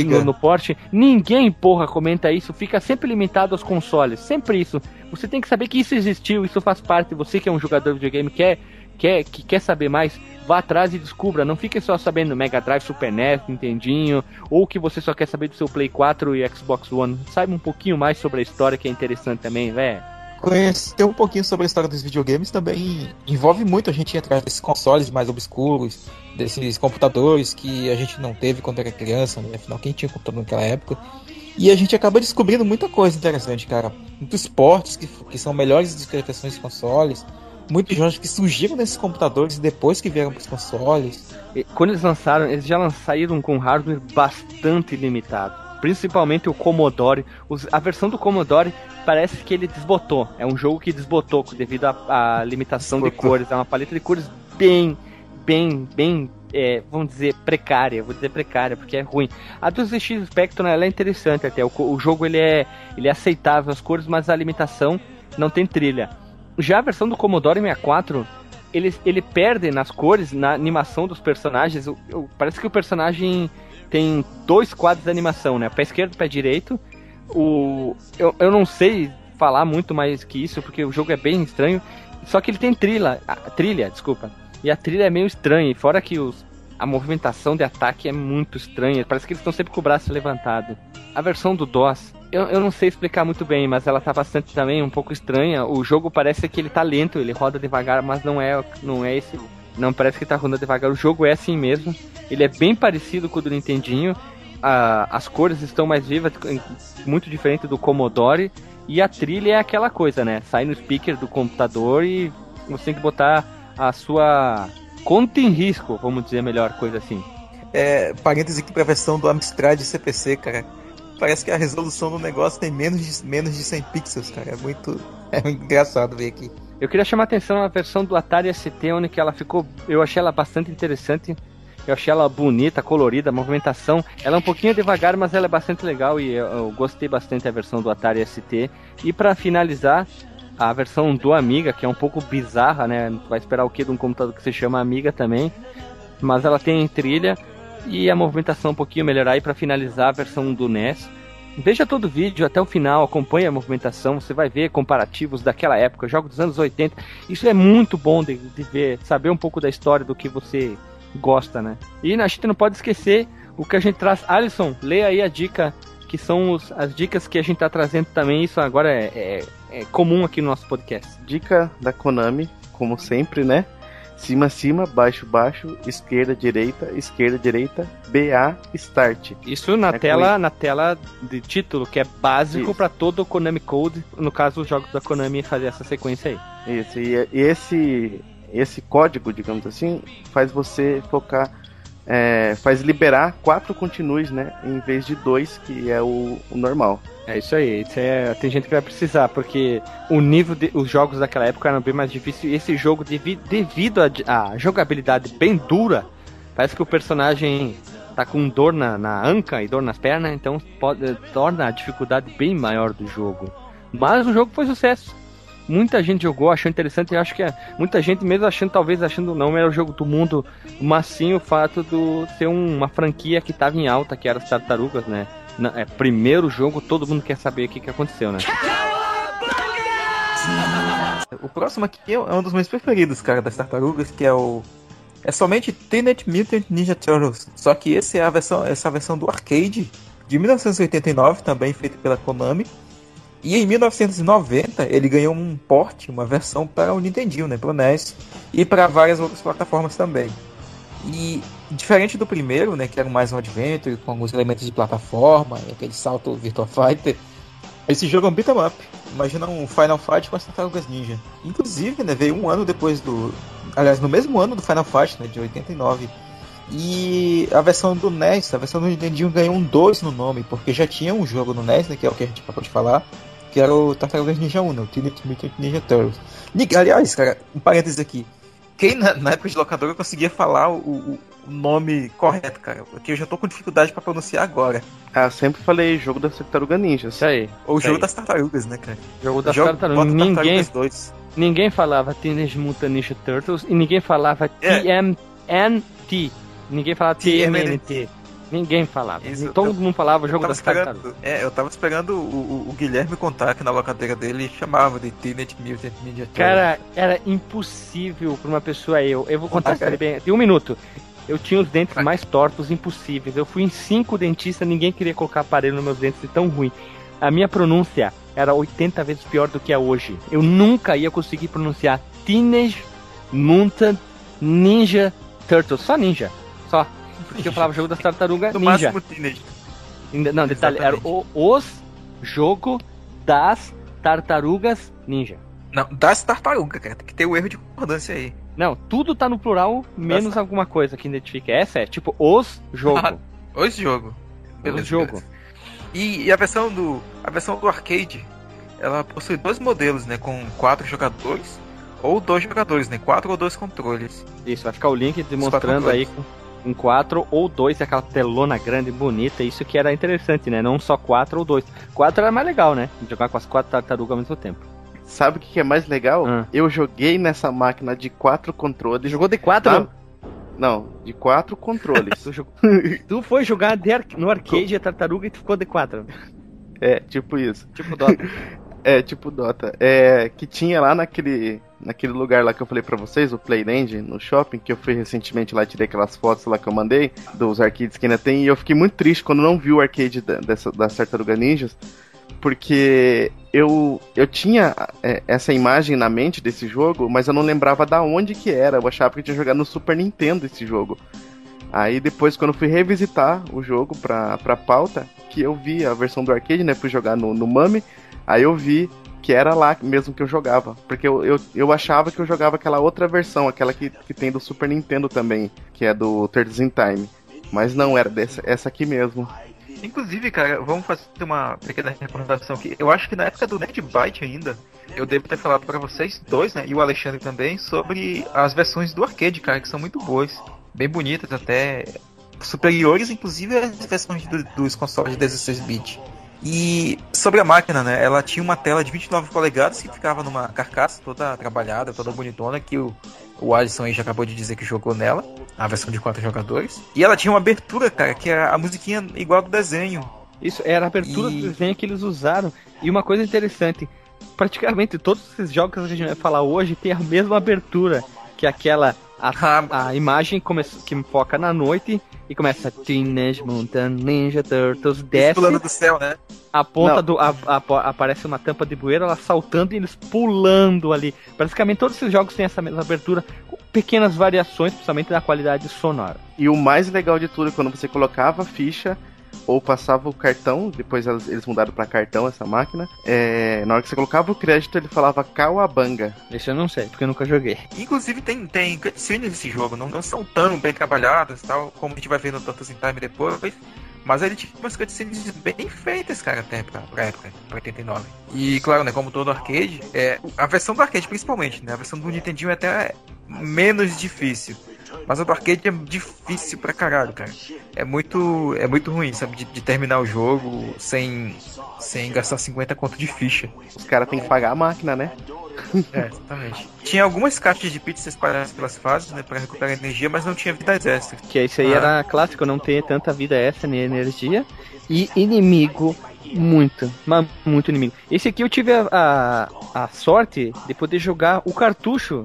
no, no porte, ninguém, porra, comenta isso, fica sempre limitado aos consoles, sempre isso. Você tem que saber que isso existiu, isso faz parte, você que é um jogador de videogame, quer quer, que quer saber mais, vá atrás e descubra. Não fique só sabendo Mega Drive, Super NES, Nintendinho, ou que você só quer saber do seu Play 4 e Xbox One. Saiba um pouquinho mais sobre a história que é interessante também, velho. Conhecer um pouquinho sobre a história dos videogames também envolve muito a gente ir atrás desses consoles mais obscuros, desses computadores que a gente não teve quando era criança, né? afinal, quem tinha computador naquela época. E a gente acaba descobrindo muita coisa interessante, cara. Muitos portes que, que são melhores discretações de consoles, muitos jogos que surgiram nesses computadores depois que vieram para os consoles. Quando eles lançaram, eles já saíram com hardware bastante limitado. Principalmente o Commodore. Os, a versão do Commodore parece que ele desbotou. É um jogo que desbotou devido à limitação desbotou. de cores. É uma paleta de cores bem, bem, bem é, vamos dizer, precária, vou dizer precária, porque é ruim. A do ZX Spectrum ela é interessante até, o, o, jogo ele é, ele é aceitável as cores, mas a limitação não tem trilha. Já a versão do Commodore 64, ele, ele perde nas cores, na animação dos personagens. O, o, parece que o personagem tem dois quadros de animação, né? Pé esquerdo, pé direito. O, eu, eu não sei falar muito mais que isso, porque o jogo é bem estranho. Só que ele tem trilha, a, trilha, desculpa. E a trilha é meio estranha. fora que os, a movimentação de ataque é muito estranha. Parece que eles estão sempre com o braço levantado. A versão do DOS, eu, eu não sei explicar muito bem, mas ela tá bastante também um pouco estranha. O jogo parece que ele tá lento, ele roda devagar, mas não é, não é esse. Não parece que tá rodando devagar. O jogo é assim mesmo. Ele é bem parecido com o do Nintendinho. A, as cores estão mais vivas, muito diferente do Commodore. E a trilha é aquela coisa, né? Sai no speaker do computador e você tem que botar a sua conta em risco, vamos dizer melhor, coisa assim. É, parênteses aqui pra versão do Amstrad CPC, cara. Parece que a resolução do negócio tem menos de, menos de 100 pixels, cara. É muito, é engraçado ver aqui. Eu queria chamar a atenção na versão do Atari ST, onde ela ficou. Eu achei ela bastante interessante. Eu achei ela bonita, colorida, a movimentação. Ela é um pouquinho devagar, mas ela é bastante legal e eu, eu gostei bastante da versão do Atari ST. E para finalizar, a versão do Amiga, que é um pouco bizarra, né? Vai esperar o que de um computador que se chama Amiga também. Mas ela tem trilha e a movimentação um pouquinho melhorar. E para finalizar, a versão do NES. Veja todo o vídeo até o final, acompanhe a movimentação, você vai ver comparativos daquela época, jogos dos anos 80. Isso é muito bom de, de ver, saber um pouco da história do que você gosta, né? E a gente não pode esquecer o que a gente traz. Alisson, lê aí a dica que são os, as dicas que a gente tá trazendo também. Isso agora é, é, é, comum aqui no nosso podcast. Dica da Konami, como sempre, né? Cima, cima, baixo, baixo, esquerda, direita, esquerda, direita, BA, start. Isso na é tela, na tela de título, que é básico para todo o Konami Code, no caso os jogos da Konami fazer essa sequência aí. Isso, e, e esse esse código, digamos assim, faz você focar é, faz liberar quatro continues, né? Em vez de dois, que é o, o normal. É isso aí, isso é, tem gente que vai precisar, porque o nível de, os jogos daquela época eram bem mais difíceis. E esse jogo, devido, devido à jogabilidade bem dura, parece que o personagem tá com dor na, na anca e dor nas pernas, então pode, torna a dificuldade bem maior do jogo. Mas o jogo foi sucesso. Muita gente jogou, achou interessante e acho que é, muita gente, mesmo achando, talvez achando não era o jogo do mundo, mas sim o fato de ser um, uma franquia que estava em alta, que era as tartarugas, né? Na, é, primeiro jogo, todo mundo quer saber o que, que aconteceu, né? O próximo aqui é um dos meus preferidos, cara, das tartarugas, que é o. É somente Teenage Mutant Ninja Turtles. Só que esse é a versão, essa é a versão do arcade de 1989, também feita pela Konami. E em 1990 ele ganhou um porte, uma versão para o Nintendo, né, para o NES e para várias outras plataformas também. E diferente do primeiro, né, que era mais um adventure com alguns elementos de plataforma, aquele salto Virtua Fighter, esse jogo é um beat'em up. Imagina um Final Fight com as Tartarugas Ninja. Inclusive, né, veio um ano depois do, aliás, no mesmo ano do Final Fight, né, de 89. E a versão do NES, a versão do Nintendo ganhou um 2 no nome, porque já tinha um jogo no NES, né, que é o que a gente acabou de falar, que era o Tartarugas Ninja 1, né, o Teenage Mutant Ninja Turtles. Aliás, cara, um parênteses aqui. Quem na, na época de locadora conseguia falar o, o, o, nome correto, cara? Porque eu já tô com dificuldade para pronunciar agora. Ah, sempre falei jogo da Tartaruga Ninja. Isso aí. Ou isso jogo aí. das tartarugas, né, cara? Jogo das jogo, tartarugas. Ninguém, tartarugas ninguém falava Teenage Mutant Ninja Turtles e ninguém falava é. TMNT. Ninguém falava TMNT. Ninguém falava. Isso, Todo eu, mundo falava o jogo das tartarugas. É, eu tava esperando o, o, o, Guilherme contar que na locadeira dele chamava de Teenage Mutant Ninja Turtles. Cara, era impossível pra uma pessoa eu. Eu vou contar ah, bem. Tem um minuto. Eu tinha os dentes mais tortos impossíveis. Eu fui em cinco dentistas, ninguém queria colocar aparelho nos meus dentes de tão ruim. A minha pronúncia era 80 vezes pior do que é hoje. Eu nunca ia conseguir pronunciar Teenage Mutant Ninja Turtles. Só ninja. Só. Porque eu falava jogo das tartarugas no ninja. máximo Teenage. Não, detalhe, era o, os jogo das tartarugas ninja. Não, das tartarugas, cara. Tem que ter o erro de concordância aí. Não, tudo tá no plural, menos alguma coisa que identifica. Essa é tipo os jogo. Ah, os jogo. Beleza, os jogo. E, e, a versão do a versão do arcade, ela possui dois modelos, né, com quatro jogadores ou dois jogadores, né, quatro ou dois controles. Isso, vai ficar o link demonstrando aí em quatro ou dois, aquela telona grande bonita, isso que era interessante, né? Não só quatro ou dois. Quatro era mais legal, né? Jogar com as quatro tartarugas ao mesmo tempo. Sabe o que é mais legal? Ah. Eu joguei nessa máquina de quatro controles. Jogou de quatro? Tá? Não, de quatro controles. tu, foi jogar ar... no arcade a tartaruga e tu ficou de quatro. É, tipo isso. Tipo Dota. é, tipo Dota. É, que tinha lá naquele naquele lugar lá que eu falei para vocês, o Playland, no shopping, que eu fui recentemente lá, tirei aquelas fotos lá que eu mandei, dos arcades que ainda tem, e eu fiquei muito triste quando não vi o arcade da, dessa, da Tartaruga Ninjas, porque eu, eu tinha é, essa imagem na mente desse jogo, mas eu não lembrava da onde que era, eu achava que eu tinha jogado no Super Nintendo esse jogo. Aí depois, quando eu fui revisitar o jogo pra, pra pauta, que eu vi a versão do arcade, né, fui jogar no, no Mami, aí eu vi que era lá mesmo que eu jogava. Porque eu, eu, eu achava que eu jogava aquela outra versão, aquela que, que tem do Super Nintendo também, que é do Turtles in Time. Mas não, era dessa, essa aqui mesmo. Inclusive, cara, vamos fazer uma pequena recordação aqui. Eu acho que na época do Nerdbyte ainda, eu devo ter falado para vocês dois, né, e o Alexandre também, sobre as versões do arcade, cara, que são muito boas. Bem bonitas até. Superiores, inclusive, às versões do, dos consoles de 16 bits. E sobre a máquina, né? Ela tinha uma tela de 29 polegadas que ficava numa carcaça toda trabalhada, toda bonitona, que o, o Alisson aí já acabou de dizer que jogou nela, a versão de quatro jogadores. E ela tinha uma abertura, cara, que era a musiquinha igual do desenho. Isso, era a abertura e... do desenho que eles usaram. E uma coisa interessante, praticamente todos esses jogos que a gente vai falar hoje tem a mesma abertura, que é aquela a, ah. a imagem começa, que foca na noite e começa Teenage Mutant Ninja Turtles desce pulando do céu, né? A ponta Não. do a, a, aparece uma tampa de bueiro, ela saltando e eles pulando ali. Praticamente todos esses jogos têm essa mesma abertura, com pequenas variações, principalmente na qualidade sonora. E o mais legal de tudo é quando você colocava a ficha ou passava o cartão, depois eles mudaram para cartão essa máquina. É, na hora que você colocava o crédito, ele falava Kawabanga. Esse eu não sei, porque eu nunca joguei. Inclusive tem, tem cutscenes nesse jogo, não, não são tão bem trabalhadas, tal, como a gente vai ver no Tantos in Time depois. Mas ele tinha umas cutscenes bem feitas, cara, até pra, pra época, pra 89. E claro, né, como todo arcade, é, a versão do arcade principalmente, né, a versão do Nintendinho é até menos difícil. Mas a do arcade é difícil pra caralho, cara. É muito, é muito ruim, sabe? De, de terminar o jogo sem, sem gastar 50 conto de ficha. Os caras têm que pagar a máquina, né? É, exatamente. Tinha algumas caixas de pizza espalhadas pelas fases, né? Pra recuperar energia, mas não tinha vidas extras. Que isso aí ah. era clássico, não ter tanta vida extra nem energia. E inimigo muito, mas muito inimigo. Esse aqui eu tive a, a, a sorte de poder jogar o cartucho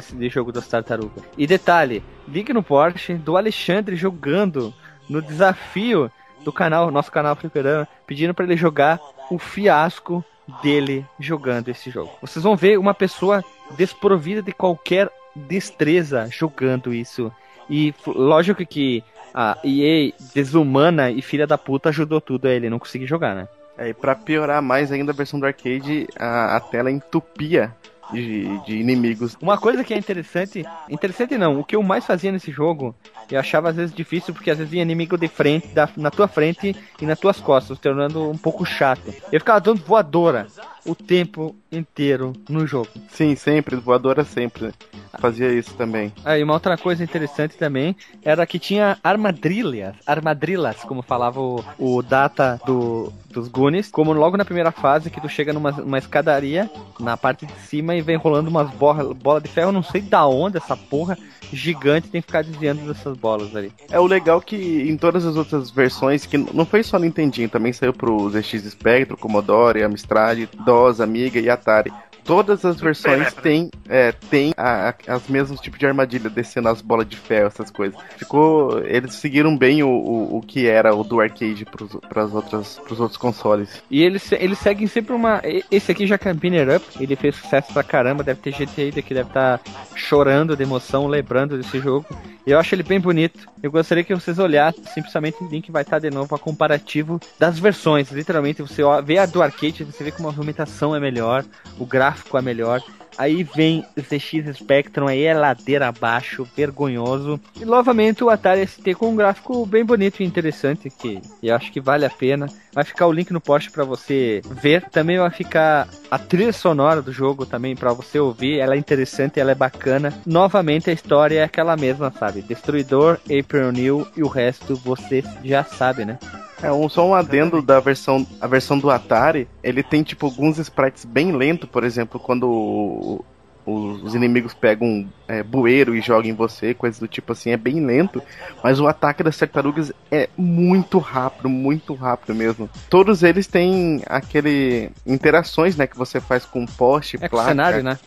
desse jogo das tartarugas. E detalhe, link no Porsche do Alexandre jogando no desafio do canal, nosso canal Fliperama, pedindo para ele jogar o fiasco dele jogando esse jogo. Vocês vão ver uma pessoa desprovida de qualquer destreza jogando isso. E lógico que a EA desumana e filha da puta ajudou tudo a ele não conseguir jogar, né? É, e pra piorar mais ainda a versão do arcade, a, a tela entupia de, de, inimigos. Uma coisa que é interessante, interessante não, o que eu mais fazia nesse jogo, eu achava às vezes difícil porque às vezes vinha inimigo de frente, da, na tua frente e nas tuas costas, tornando um pouco chato. Eu ficava dando voadora o tempo inteiro no jogo. Sim, sempre, voadora sempre. Fazia isso também. Ah, e uma outra coisa interessante também era que tinha armadilhas, armadilhas, como falava o, o Data do, dos Goonies, como logo na primeira fase que tu chega numa uma escadaria na parte de cima e vem rolando umas bolas bola de ferro, não sei da onde essa porra gigante tem que ficar desviando dessas bolas ali. É o legal que em todas as outras versões, que não foi só no Nintendinho, também saiu pro ZX Spectrum, Commodore, Amstrad, DOS, Amiga e Atari todas as versões têm é, tem a, a, as mesmos tipos de armadilha, descendo as bolas de ferro, essas coisas. Ficou. Eles seguiram bem o, o, o que era o do arcade para os outros consoles. E eles, eles seguem sempre uma. Esse aqui já Campiner Up, ele fez sucesso pra caramba, deve ter gente aí que deve estar tá chorando de emoção, lembrando desse jogo. Eu acho ele bem bonito. Eu gostaria que vocês olhassem, simplesmente o link vai estar de novo a comparativo das versões. Literalmente, você vê a do arcade, você vê como a movimentação é melhor, o gráfico é melhor. Aí vem ZX Spectrum, aí é ladeira abaixo, vergonhoso. E novamente o Atari ST com um gráfico bem bonito e interessante, que eu acho que vale a pena. Vai ficar o link no post para você ver. Também vai ficar a trilha sonora do jogo também para você ouvir. Ela é interessante, ela é bacana. Novamente a história é aquela mesma, sabe? Destruidor, April New e o resto você já sabe, né? É, um, só um adendo da versão, a versão do Atari, ele tem tipo alguns sprites bem lento, por exemplo, quando o, os inimigos pegam é, bueiro e jogam em você, coisas do tipo assim, é bem lento, mas o ataque das tartarugas é muito rápido, muito rápido mesmo. Todos eles têm aquele interações, né, que você faz com poste, é placa, cenário, né?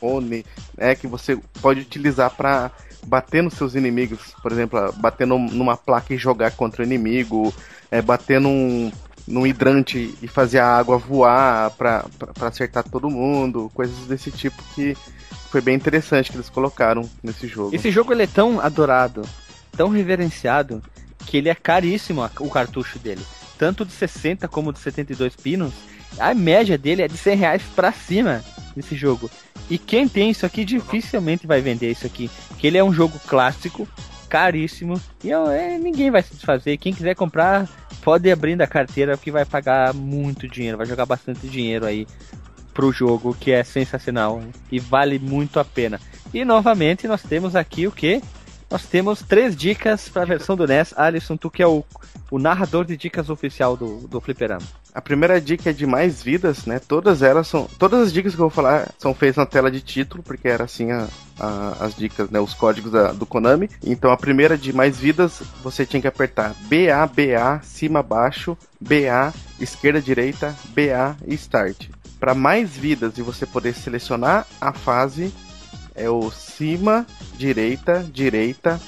é que você pode utilizar para bater nos seus inimigos, por exemplo, bater numa placa e jogar contra o inimigo, é, bater num, num hidrante e fazer a água voar pra, acertar todo mundo, coisas desse tipo que foi bem interessante que eles colocaram nesse jogo. Esse jogo ele é tão adorado, tão reverenciado, que ele é caríssimo o cartucho dele. Tanto de 60 como de 72 pinos. A média dele é de 100 reais pra cima nesse jogo. E quem tem isso aqui dificilmente vai vender isso aqui. Que ele é um jogo clássico, caríssimo. E é, ninguém vai se desfazer. Quem quiser comprar, pode abrir da carteira que vai pagar muito dinheiro, vai jogar bastante dinheiro aí pro jogo, que é sensacional e vale muito a pena. E novamente nós temos aqui o que? Nós temos três dicas para a versão do NES. Alisson, tu que é o, o narrador de dicas oficial do, do Fliperama. A primeira dica é de mais vidas, né? Todas elas são. Todas as dicas que eu vou falar são feitas na tela de título, porque era assim a, a, as dicas, né? Os códigos da, do Konami. Então a primeira de mais vidas, você tinha que apertar BA, BA, cima, baixo, BA, esquerda, direita, BA e start. Para mais vidas e você poder selecionar a fase, é o cima, direita, direita,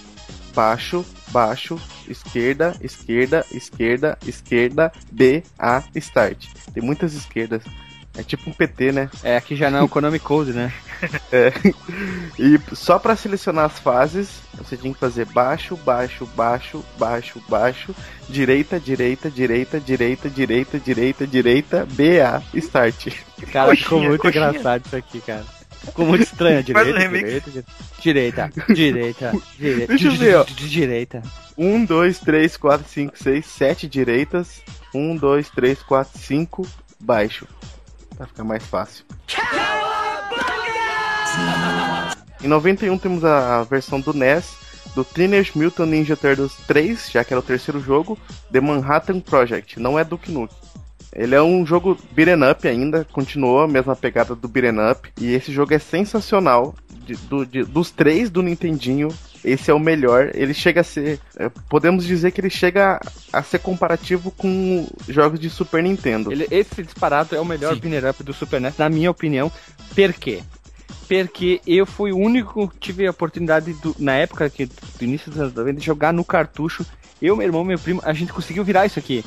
baixo, baixo, esquerda, esquerda, esquerda, esquerda, B, A, start. Tem muitas esquerdas. É tipo um PT, né? É, aqui já não é o Konami Code, né? é. E só para selecionar as fases, você tinha que fazer baixo, baixo, baixo, baixo, baixo, direita, direita, direita, direita, direita, direita, direita, BA, start. Cara, ficou muito coxinha. engraçado isso aqui, cara. Ficou muito estranho. Direita, direita, direita, direita, direita. Deixa eu ver, ó. Direita. 1, 2, 3, 4, 5, 6, 7 direitas. 1, 2, 3, 4, 5, baixo. Pra ficar mais fácil. Em 91 temos a versão do NES, do Teenage Mutant Ninja Turtles 3, já que era o terceiro jogo, The Manhattan Project, não é Duke Nukem. Ele é um jogo beat'em up ainda, continuou a mesma pegada do beat'em up, e esse jogo é sensacional. De, do, de, dos três do Nintendinho, esse é o melhor. Ele chega a ser. É, podemos dizer que ele chega a ser comparativo com jogos de Super Nintendo. Ele, esse disparado é o melhor beat'em up do Super NES, na minha opinião. Por quê? Porque eu fui o único que tive a oportunidade, do, na época que, do início dos anos 90, de jogar no cartucho. Eu, meu irmão, meu primo, a gente conseguiu virar isso aqui.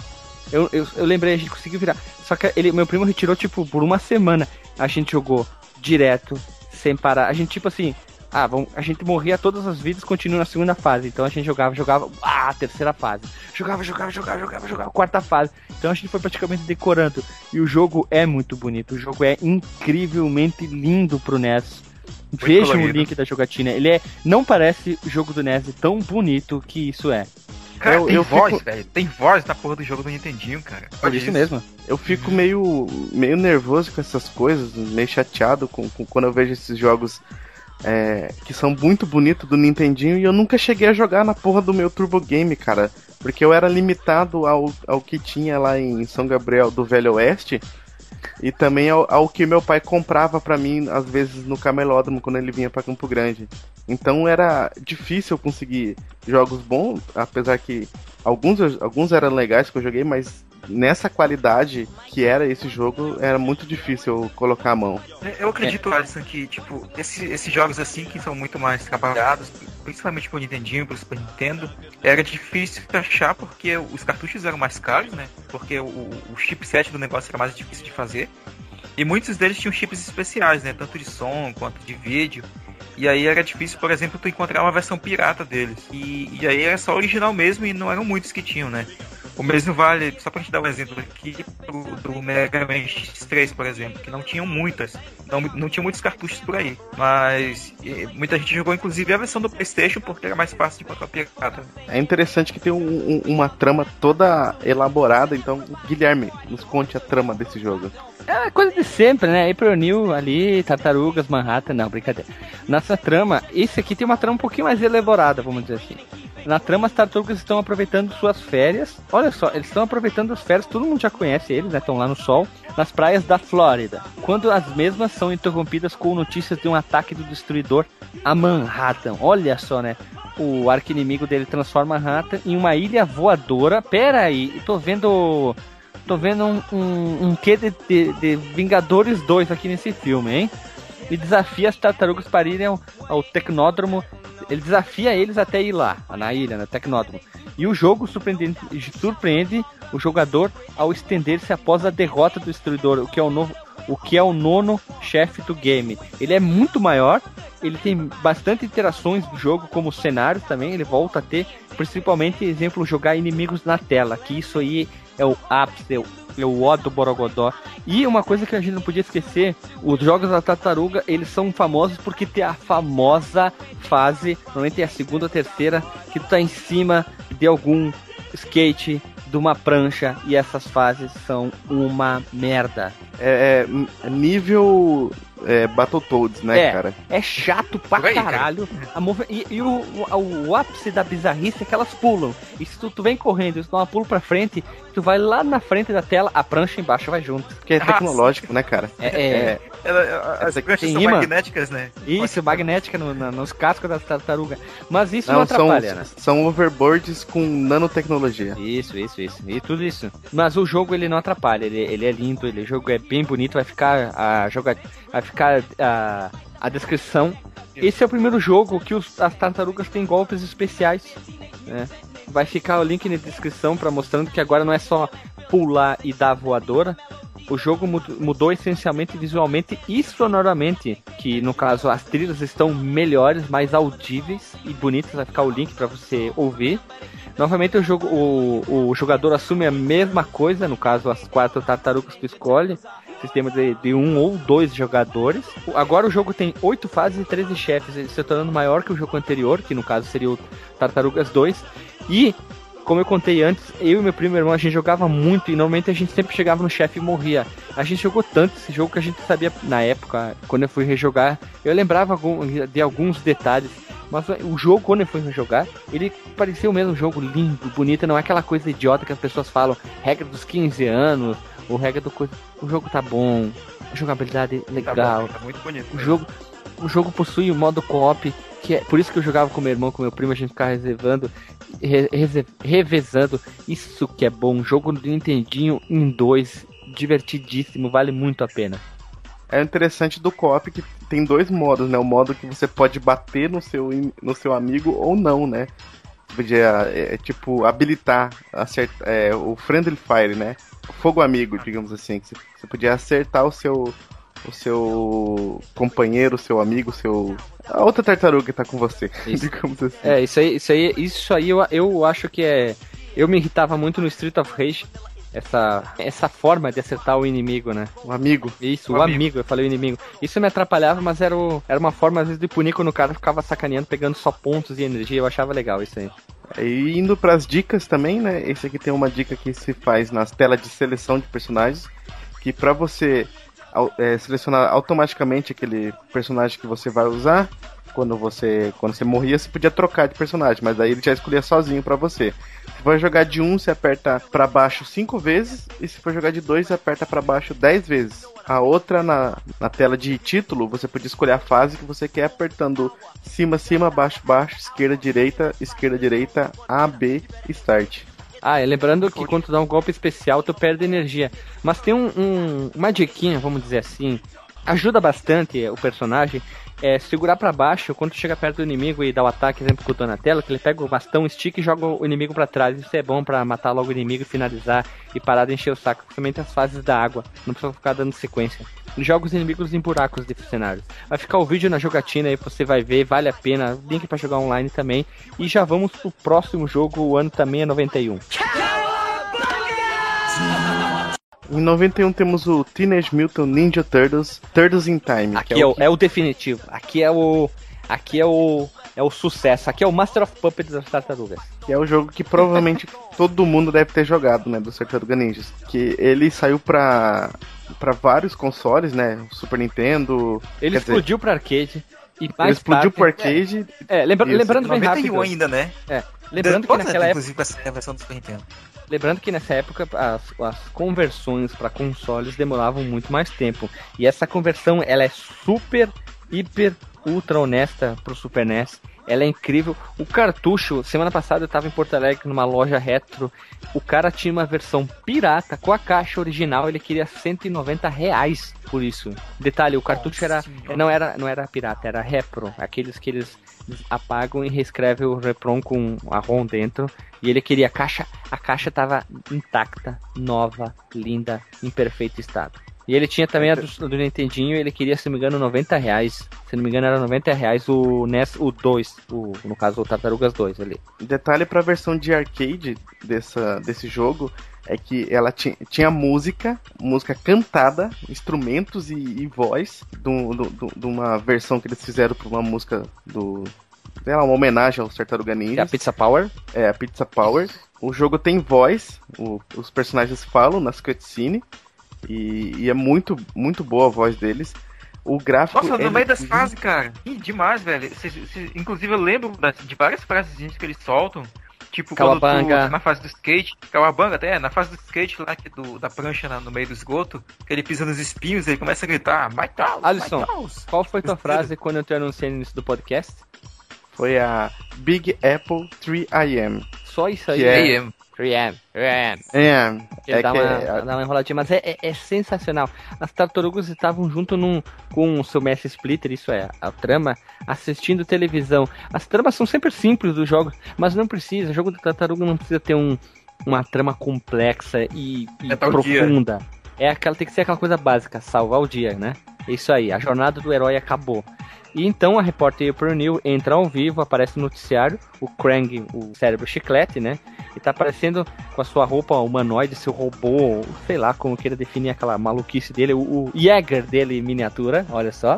Eu, eu, eu lembrei, a gente conseguiu virar. Só que ele, meu primo retirou, tipo, por uma semana. A gente jogou direto, sem parar. A gente, tipo assim, ah, vamos, a gente morria todas as vidas continua na segunda fase. Então a gente jogava, jogava, ah, terceira fase. Jogava, jogava, jogava, jogava, jogava, quarta fase. Então a gente foi praticamente decorando. E o jogo é muito bonito. O jogo é incrivelmente lindo pro NES. Vejam o link da jogatina. Ele é, não parece o jogo do NES tão bonito que isso é. Cara, eu, tem eu voz, fico... velho. Tem voz na porra do jogo do Nintendinho, cara. Pode isso, isso mesmo. Eu fico meio, meio nervoso com essas coisas, meio chateado com, com quando eu vejo esses jogos é, que são muito bonitos do Nintendinho e eu nunca cheguei a jogar na porra do meu Turbo Game, cara. Porque eu era limitado ao, ao que tinha lá em São Gabriel do Velho Oeste e também ao, ao que meu pai comprava para mim, às vezes, no camelódromo, quando ele vinha para Campo Grande. Então era difícil conseguir jogos bons, apesar que alguns, alguns eram legais que eu joguei, mas nessa qualidade que era esse jogo, era muito difícil colocar a mão. Eu acredito, é. Alisson, que tipo, esse, esses jogos assim que são muito mais trabalhados, principalmente pro Nintendinho, pro Super Nintendo, era difícil achar porque os cartuchos eram mais caros, né? Porque o, o chipset do negócio era mais difícil de fazer. E muitos deles tinham chips especiais, né? Tanto de som quanto de vídeo. E aí era difícil, por exemplo, tu encontrar uma versão pirata deles. E, e aí era só original mesmo e não eram muitos que tinham, né? O mesmo vale, só pra gente dar um exemplo aqui, do, do Mega Man X3, por exemplo, que não tinham muitas, não, não tinha muitos cartuchos por aí. Mas e, muita gente jogou inclusive a versão do Playstation porque era mais fácil de encontrar pirata. É interessante que tem um, um, uma trama toda elaborada, então Guilherme, nos conte a trama desse jogo. É coisa de sempre, né? April New ali, Tartarugas, Manhattan, não, brincadeira. Nossa trama, esse aqui tem uma trama um pouquinho mais elaborada, vamos dizer assim. Na trama, as tartarugas estão aproveitando suas férias. Olha só, eles estão aproveitando as férias, todo mundo já conhece eles, né? Estão lá no sol, nas praias da Flórida. Quando as mesmas são interrompidas com notícias de um ataque do destruidor a Manhattan. Olha só, né? O arco-inimigo dele transforma Manhattan em uma ilha voadora. Pera aí, tô vendo tô vendo um, um, um quê de, de, de, Vingadores 2 aqui nesse filme, hein? E desafia as tartarugas para irem ao, ao Tecnódromo. Ele desafia eles até ir lá, na ilha, no Tecnódromo. E o jogo surpreende, surpreende o jogador ao estender-se após a derrota do Destruidor, o que é o novo, o que é o nono chefe do game. Ele é muito maior, ele tem bastante interações do jogo, como cenários também, ele volta a ter, principalmente, exemplo, jogar inimigos na tela, que isso aí é o ápice, é o, é o do Borogodó. E uma coisa que a gente não podia esquecer, os jogos da Tartaruga, eles são famosos porque tem a famosa fase, normalmente é a segunda ou terceira, que tu tá em cima de algum skate, de uma prancha, e essas fases são uma merda. É, é nível é, Battletoads, né, é, cara? É chato pra caralho. Cara. E, e o, o, o, ápice da bizarrice é que elas pulam. E se tu, tu vem correndo e tu dá uma pulo pra frente, tu vai lá na frente da tela, a prancha embaixo vai junto. Porque é tecnológico, né, cara? É. é, é. as pranchas são imã. magnéticas, né? Isso, magnética no, no, nos cascos das tartarugas. Mas isso não, não atrapalha, são, né? São overboards com nanotecnologia. Isso, isso, isso. E tudo isso. Mas o jogo ele não atrapalha. Ele, ele é lindo, ele, o jogo é bem bonito, vai ficar a jogar. Ficar a, a descrição. Esse é o primeiro jogo que os, as tartarugas têm golpes especiais. Né? Vai ficar o link na descrição para mostrando que agora não é só pular e dar voadora. O jogo mudou essencialmente visualmente e sonoramente, que no caso as trilhas estão melhores, mais audíveis e bonitas. Vai ficar o link para você ouvir. Novamente o jogo, o, o jogador assume a mesma coisa, no caso as quatro tartarugas que escolhe, sistema de, de, um ou dois jogadores. Agora o jogo tem oito fases e 13 chefes, se tornando maior que o jogo anterior, que no caso seria o Tartarugas 2. E, como eu contei antes, eu e meu primo irmão, a gente jogava muito e normalmente a gente sempre chegava no chefe e morria. A gente jogou tanto esse jogo que a gente sabia, na época, quando eu fui rejogar, eu lembrava de alguns detalhes Mas o jogo, quando eu fui jogar, ele parecia o mesmo jogo lindo, bonito, não é aquela coisa idiota que as pessoas falam, regra dos 15 anos, ou regra do. O jogo tá bom, a jogabilidade legal. Tá, bom, tá muito bonito. O jogo, o jogo possui o modo co-op, que é por isso que eu jogava com meu irmão, com meu primo, a gente ficava reservando, re, revezando. Isso que é bom. Jogo do Nintendinho em dois, divertidíssimo, vale muito a pena. É interessante do co-op que tem dois modos, né? O modo que você pode bater no seu, no seu amigo ou não, né? Podia, é, é, tipo, habilitar acertar, é, o Friendly Fire, né? Fogo amigo, digamos assim. Que você, você podia acertar o seu, o seu companheiro, o seu amigo, o seu. A outra tartaruga que tá com você, isso. digamos assim. É, isso aí, isso aí, isso aí eu, eu acho que é. Eu me irritava muito no Street of Rage essa, essa forma de acertar o inimigo, né? O amigo. Isso, o, o amigo. amigo. eu falei o inimigo. Isso me atrapalhava, mas era, o, era uma forma, às vezes, de punir quando o cara ficava sacaneando, pegando só pontos e energia. Eu achava legal isso aí. E indo para as dicas também, né? Esse aqui tem uma dica que se faz nas telas de seleção de personagens, que para você é, selecionar automaticamente aquele personagem que você vai usar, quando você quando você morria, você podia trocar de personagem, mas aí ele já escolhia sozinho para você. For jogar de um, você aperta para baixo cinco vezes, e se for jogar de dois, você aperta para baixo dez vezes. A outra na, na tela de título, você podia escolher a fase que você quer apertando cima, cima, baixo, baixo, esquerda, direita, esquerda, direita, A, B, Start. Ah, é, lembrando que quando tu dá um golpe especial, tu perde energia. Mas tem um, um, uma diquinha, vamos dizer assim, ajuda bastante o personagem é segurar para baixo quando chega perto do inimigo e dá o ataque, exemplo, com o Donatello, que ele pega o bastão, stick e joga o inimigo para trás. Isso é bom para matar logo o inimigo finalizar e parar de encher o saco, principalmente as fases da água. Não precisa ficar dando sequência. Joga os inimigos em buracos de cenários. Vai ficar o vídeo na jogatina aí, você vai ver, vale a pena. Link para jogar online também. E já vamos pro próximo jogo, o ano também é 91. Em 91 temos o Teenage Mutant Ninja Turtles, Turtles in Time. Aqui é, é, o, é o definitivo. Aqui é o. Aqui é o. É o sucesso. Aqui é o Master of Puppets das Tartarugas. Que é o jogo que provavelmente todo mundo deve ter jogado, né? Do Tartaruga Ninjas. Que ele saiu pra, pra vários consoles, né? Super Nintendo. Ele explodiu dizer, pra arcade. E mais ele explodiu tarde, pro arcade. É, é lembra, lembrando bem rápido. ainda, né? É. Lembrando que naquela época. Inclusive, essa versão do Super Nintendo. Lembrando que nessa época as, as conversões para consoles demoravam muito mais tempo. E essa conversão ela é super, hiper, ultra honesta pro Super NES. Ela é incrível. O cartucho, semana passada eu estava em Porto Alegre numa loja retro. O cara tinha uma versão pirata com a caixa original. Ele queria 190 reais por isso. Detalhe, o cartucho era não era não era pirata, era repro, aqueles que eles apagam e reescrevem o repron com a ROM dentro. E ele queria a caixa, a caixa estava intacta, nova, linda, em perfeito estado. E ele tinha também a do, do Nintendinho, ele queria, se não me engano, 90 reais. Se não me engano, era 90 reais o NES, o 2, o, no caso o Tartarugas 2 ali. Detalhe para a versão de arcade dessa, desse jogo é que ela tinha, tinha música, música cantada, instrumentos e, e voz, de uma versão que eles fizeram para uma música do. Sei lá, uma homenagem ao Tartaruga Ninja. É a Pizza Power? É, a Pizza Power. O jogo tem voz, o, os personagens falam nas cutscenes. E, e, é muito, muito boa a voz deles. O gráfico. Nossa, no é meio das fases, cara. Ih, demais, velho. Cê, cê, inclusive, eu lembro de várias frases que eles soltam. Tipo, Calabanga. quando tu, na fase do skate, Calabanga até, na fase do skate lá que do, da prancha na, no meio do esgoto, que ele pisa nos espinhos, ele começa a gritar, My Taos, Alisson, qual foi tua frase quando eu te anunciei no início do podcast? Foi a Big Apple 3IM. Só isso aí. Que é, 3M. 3M. É, Ele é dá, uma, é... dá uma enroladinha, mas é, é, é, sensacional. As tartarugas estavam junto num, com o seu mestre Splitter, isso é, a trama, assistindo televisão. As tramas são sempre simples dos jogos, mas não precisa. O jogo da tartaruga não precisa ter um, uma trama complexa e, e é profunda. É aquela, tem que ser aquela coisa básica, salvar o dia, né? Isso aí, a jornada do herói acabou. E então a repórter April Neil entra ao vivo, aparece no noticiário, o Krang, o cérebro chiclete, né? E tá aparecendo com a sua roupa humanoide, seu robô, sei lá como queira definir aquela maluquice dele, o, o Jäger dele miniatura, olha só.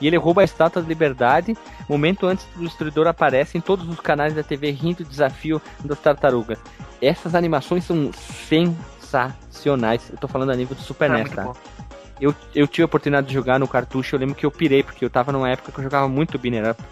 E ele rouba a estátua da liberdade. Momento antes do destruidor aparece em todos os canais da TV rindo do desafio das tartarugas. Essas animações são sensacionais. Eu tô falando a nível do Super é, NES, tá? Bom eu, eu tive a oportunidade de jogar no cartucho, eu lembro que eu pirei, porque eu tava numa época que eu jogava muito Binner Up.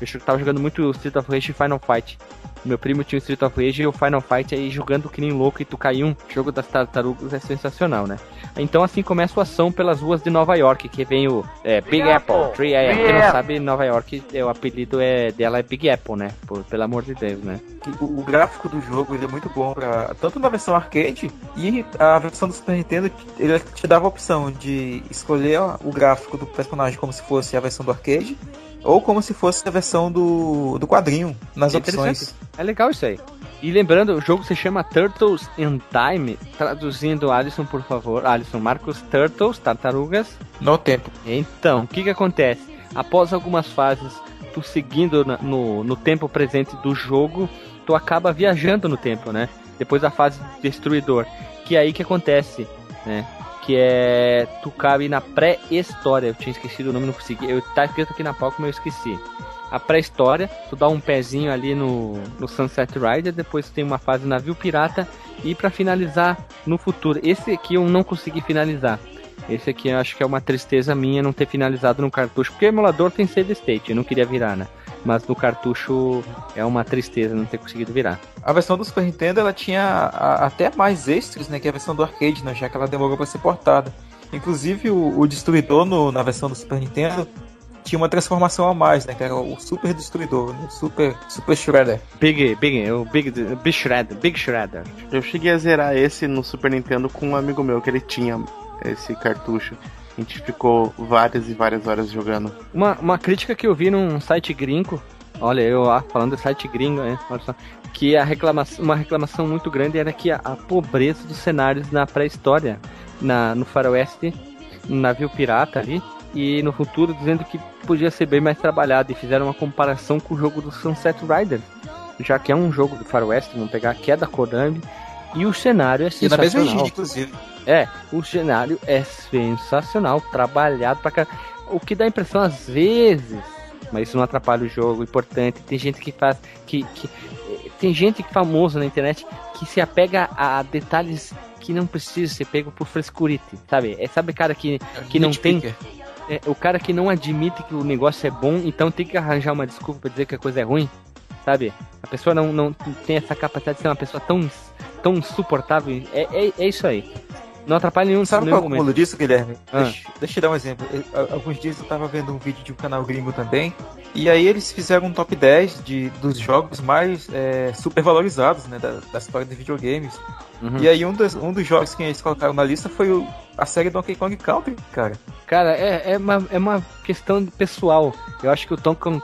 Eu tava jogando muito Street of Rage e Final Fight. Meu primo tinha o Street of Rage e o Final Fight aí jogando que nem louco e tu caiu um. O jogo das tartarugas é sensacional, né? Então assim começa a ação pelas ruas de Nova York, que vem o é, Big Apple. Tree, é, quem não sabe, Nova York, é, o apelido é, dela é Big Apple, né? Por, pelo amor de Deus, né? O, o gráfico do jogo ele é muito bom, pra, tanto na versão arcade e a versão do Super Nintendo, ele te dava a opção de escolher o gráfico do personagem como se fosse a versão do arcade ou como se fosse a versão do, do quadrinho nas é opções. É legal isso aí. E lembrando, o jogo se chama Turtles in Time, traduzindo Alisson, por favor. Alisson, Marcos, Turtles, tartarugas. No tempo. Então, o que que acontece? Após algumas fases, tu seguindo no, no tempo presente do jogo, tu acaba viajando no tempo, né? Depois da fase destruidor. Que é aí que acontece, né? Que é tu cabe na pré-história. Eu tinha esquecido o nome, não consegui. Eu tá escrito aqui na pauta, mas eu esqueci. A pré-história, tu dá um pezinho ali no, no Sunset Rider, depois tem uma fase navio pirata e para finalizar no futuro. Esse aqui eu não consegui finalizar. Esse aqui eu acho que é uma tristeza minha não ter finalizado no cartucho, porque o emulador tem save state, eu não queria virar, né? Mas no cartucho é uma tristeza não ter conseguido virar. A versão do Super Nintendo ela tinha a, até mais extras, né, que a versão do arcade, né, já que ela demorou para ser portada. Inclusive o, o Destruidor no, na versão do Super Nintendo tinha uma transformação a mais, né? Que era o Super Destruidor, né? Super, Super Shredder. Big, Big, o Big, Big Shredder, Big Shredder. Eu cheguei a zerar esse no Super Nintendo com um amigo meu que ele tinha esse cartucho. A gente ficou várias e várias horas jogando. Uma, uma crítica que eu vi num site gringo, olha, eu lá falando de site gringo, né? Olha só, que a reclamação, uma reclamação muito grande era que a, a pobreza dos cenários na pré-história, na, no faroeste, no navio pirata ali, e no futuro dizendo que podia ser bem mais trabalhado e fizeram uma comparação com o jogo do Sunset Riders, já que é um jogo do faroeste, vamos pegar que é da Konami, e o cenário é sensacional. E na mesma engine, inclusive. É, o cenário é sensacional, trabalhado pra cá. O que dá impressão às vezes, mas isso não atrapalha o jogo, importante. Tem gente que faz. que, que Tem gente famosa na internet que se apega a detalhes que não precisa ser pego por frescurite, sabe? É, sabe cara que, que não tem. É, o cara que não admite que o negócio é bom, então tem que arranjar uma desculpa pra dizer que a coisa é ruim, sabe? A pessoa não, não tem essa capacidade de ser uma pessoa tão, tão insuportável. É, é, é isso aí. Não atrapalha nenhum Sabe qual é o cúmulo disso, Guilherme? Ah. Deixa, deixa eu dar um exemplo. alguns dias eu tava vendo um vídeo de um canal gringo também, e aí eles fizeram um top 10 de, dos jogos mais é, supervalorizados, né, da, da história de videogames. Uhum. E aí um dos, um dos jogos que eles colocaram na lista foi o, a série Donkey Kong Country, cara. Cara, é, é, uma, é uma questão pessoal. Eu acho que o Donkey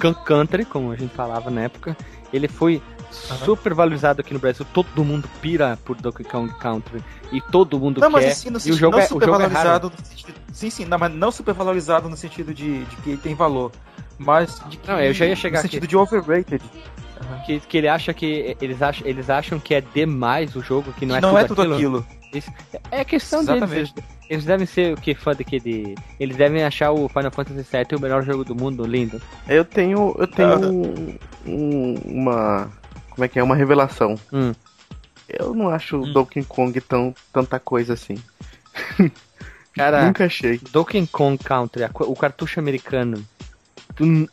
Kong Country, como a gente falava na época, ele foi super valorizado aqui no Brasil. Todo mundo pira por Donkey Kong Country e todo mundo não, quer. Mas assim, no e o jogo não é, super valorizado é no sentido, sim, sim, não, mas não super valorizado no sentido de, de que tem valor, mas de que, não, eu já ia chegar no aqui. sentido de overrated. Uhum. Que, que ele acha que eles acham, eles acham que é demais o jogo, que não é não tudo é tudo aquilo. aquilo. Isso, é questão Exatamente. deles. Eles devem ser o que fã daquele. Eles devem achar o Final Fantasy VII o melhor jogo do mundo, lindo. Eu tenho. Eu tenho um, um, uma como é que é? Uma revelação. Hum. Eu não acho hum. Donkey Kong tão tanta coisa assim. Cara, nunca achei. Donkey Kong Country, o cartucho americano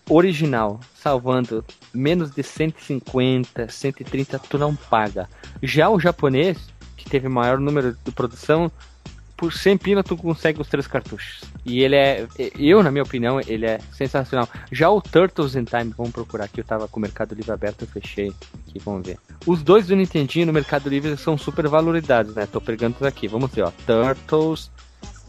original, salvando menos de 150, 130, tu não paga. Já o japonês, que teve maior número de produção, por 100 pila tu consegue os três cartuchos. E ele é, eu na minha opinião, ele é sensacional. Já o Turtles in Time, vamos procurar aqui, eu tava com o Mercado Livre aberto, eu fechei aqui, vamos ver. Os dois do Nintendinho no Mercado Livre são super valorizados, né? Tô pegando aqui, vamos ver, ó. Turtles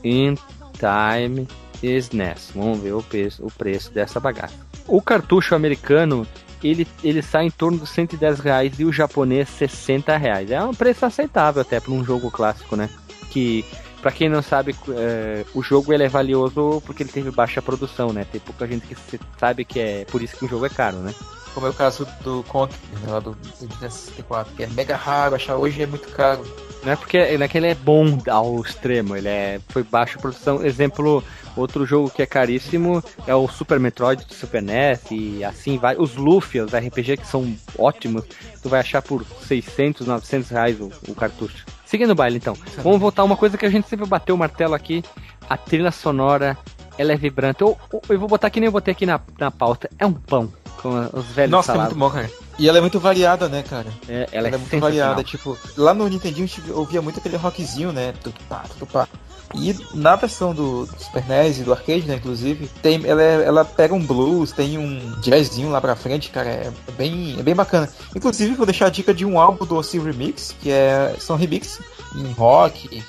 in Time SNES. Vamos ver o preço, o preço dessa bagaça. O cartucho americano, ele, ele sai em torno dos 110 reais e o japonês 60 reais. É um preço aceitável até para um jogo clássico, né? Que Pra quem não sabe, é, o jogo ele é valioso porque ele teve baixa produção, né? Tem pouca gente que sabe que é por isso que o jogo é caro, né? Como é o caso do Conk, lá do, do 64, que é mega raro, achar hoje é muito caro. Não é porque não é ele é bom ao extremo, ele é foi baixa produção. Exemplo, outro jogo que é caríssimo é o Super Metroid do Super NES e assim vai. Os Luffy, os RPG que são ótimos, tu vai achar por 600, 900 reais o, o cartucho. Seguindo o baile, então. Vamos voltar a uma coisa que a gente sempre bateu o martelo aqui. A trilha sonora ela é vibrante. Eu, eu vou botar que nem eu botei aqui na, na pauta. É um pão com os velhos Nossa, é muito bom, cara. E ela é muito variada, né, cara? É, ela, ela é, é muito variada. Tipo, lá no Nintendinho a gente ouvia muito aquele rockzinho, né? Tudo pá, tudo pá. E na versão do, do Super NES e do arcade, né, inclusive, tem, ela, é, ela pega um blues, tem um jazzinho lá pra frente, cara, é bem, é bem bacana. Inclusive, vou deixar a dica de um álbum do Ossi Remix, que é, são remix em rock,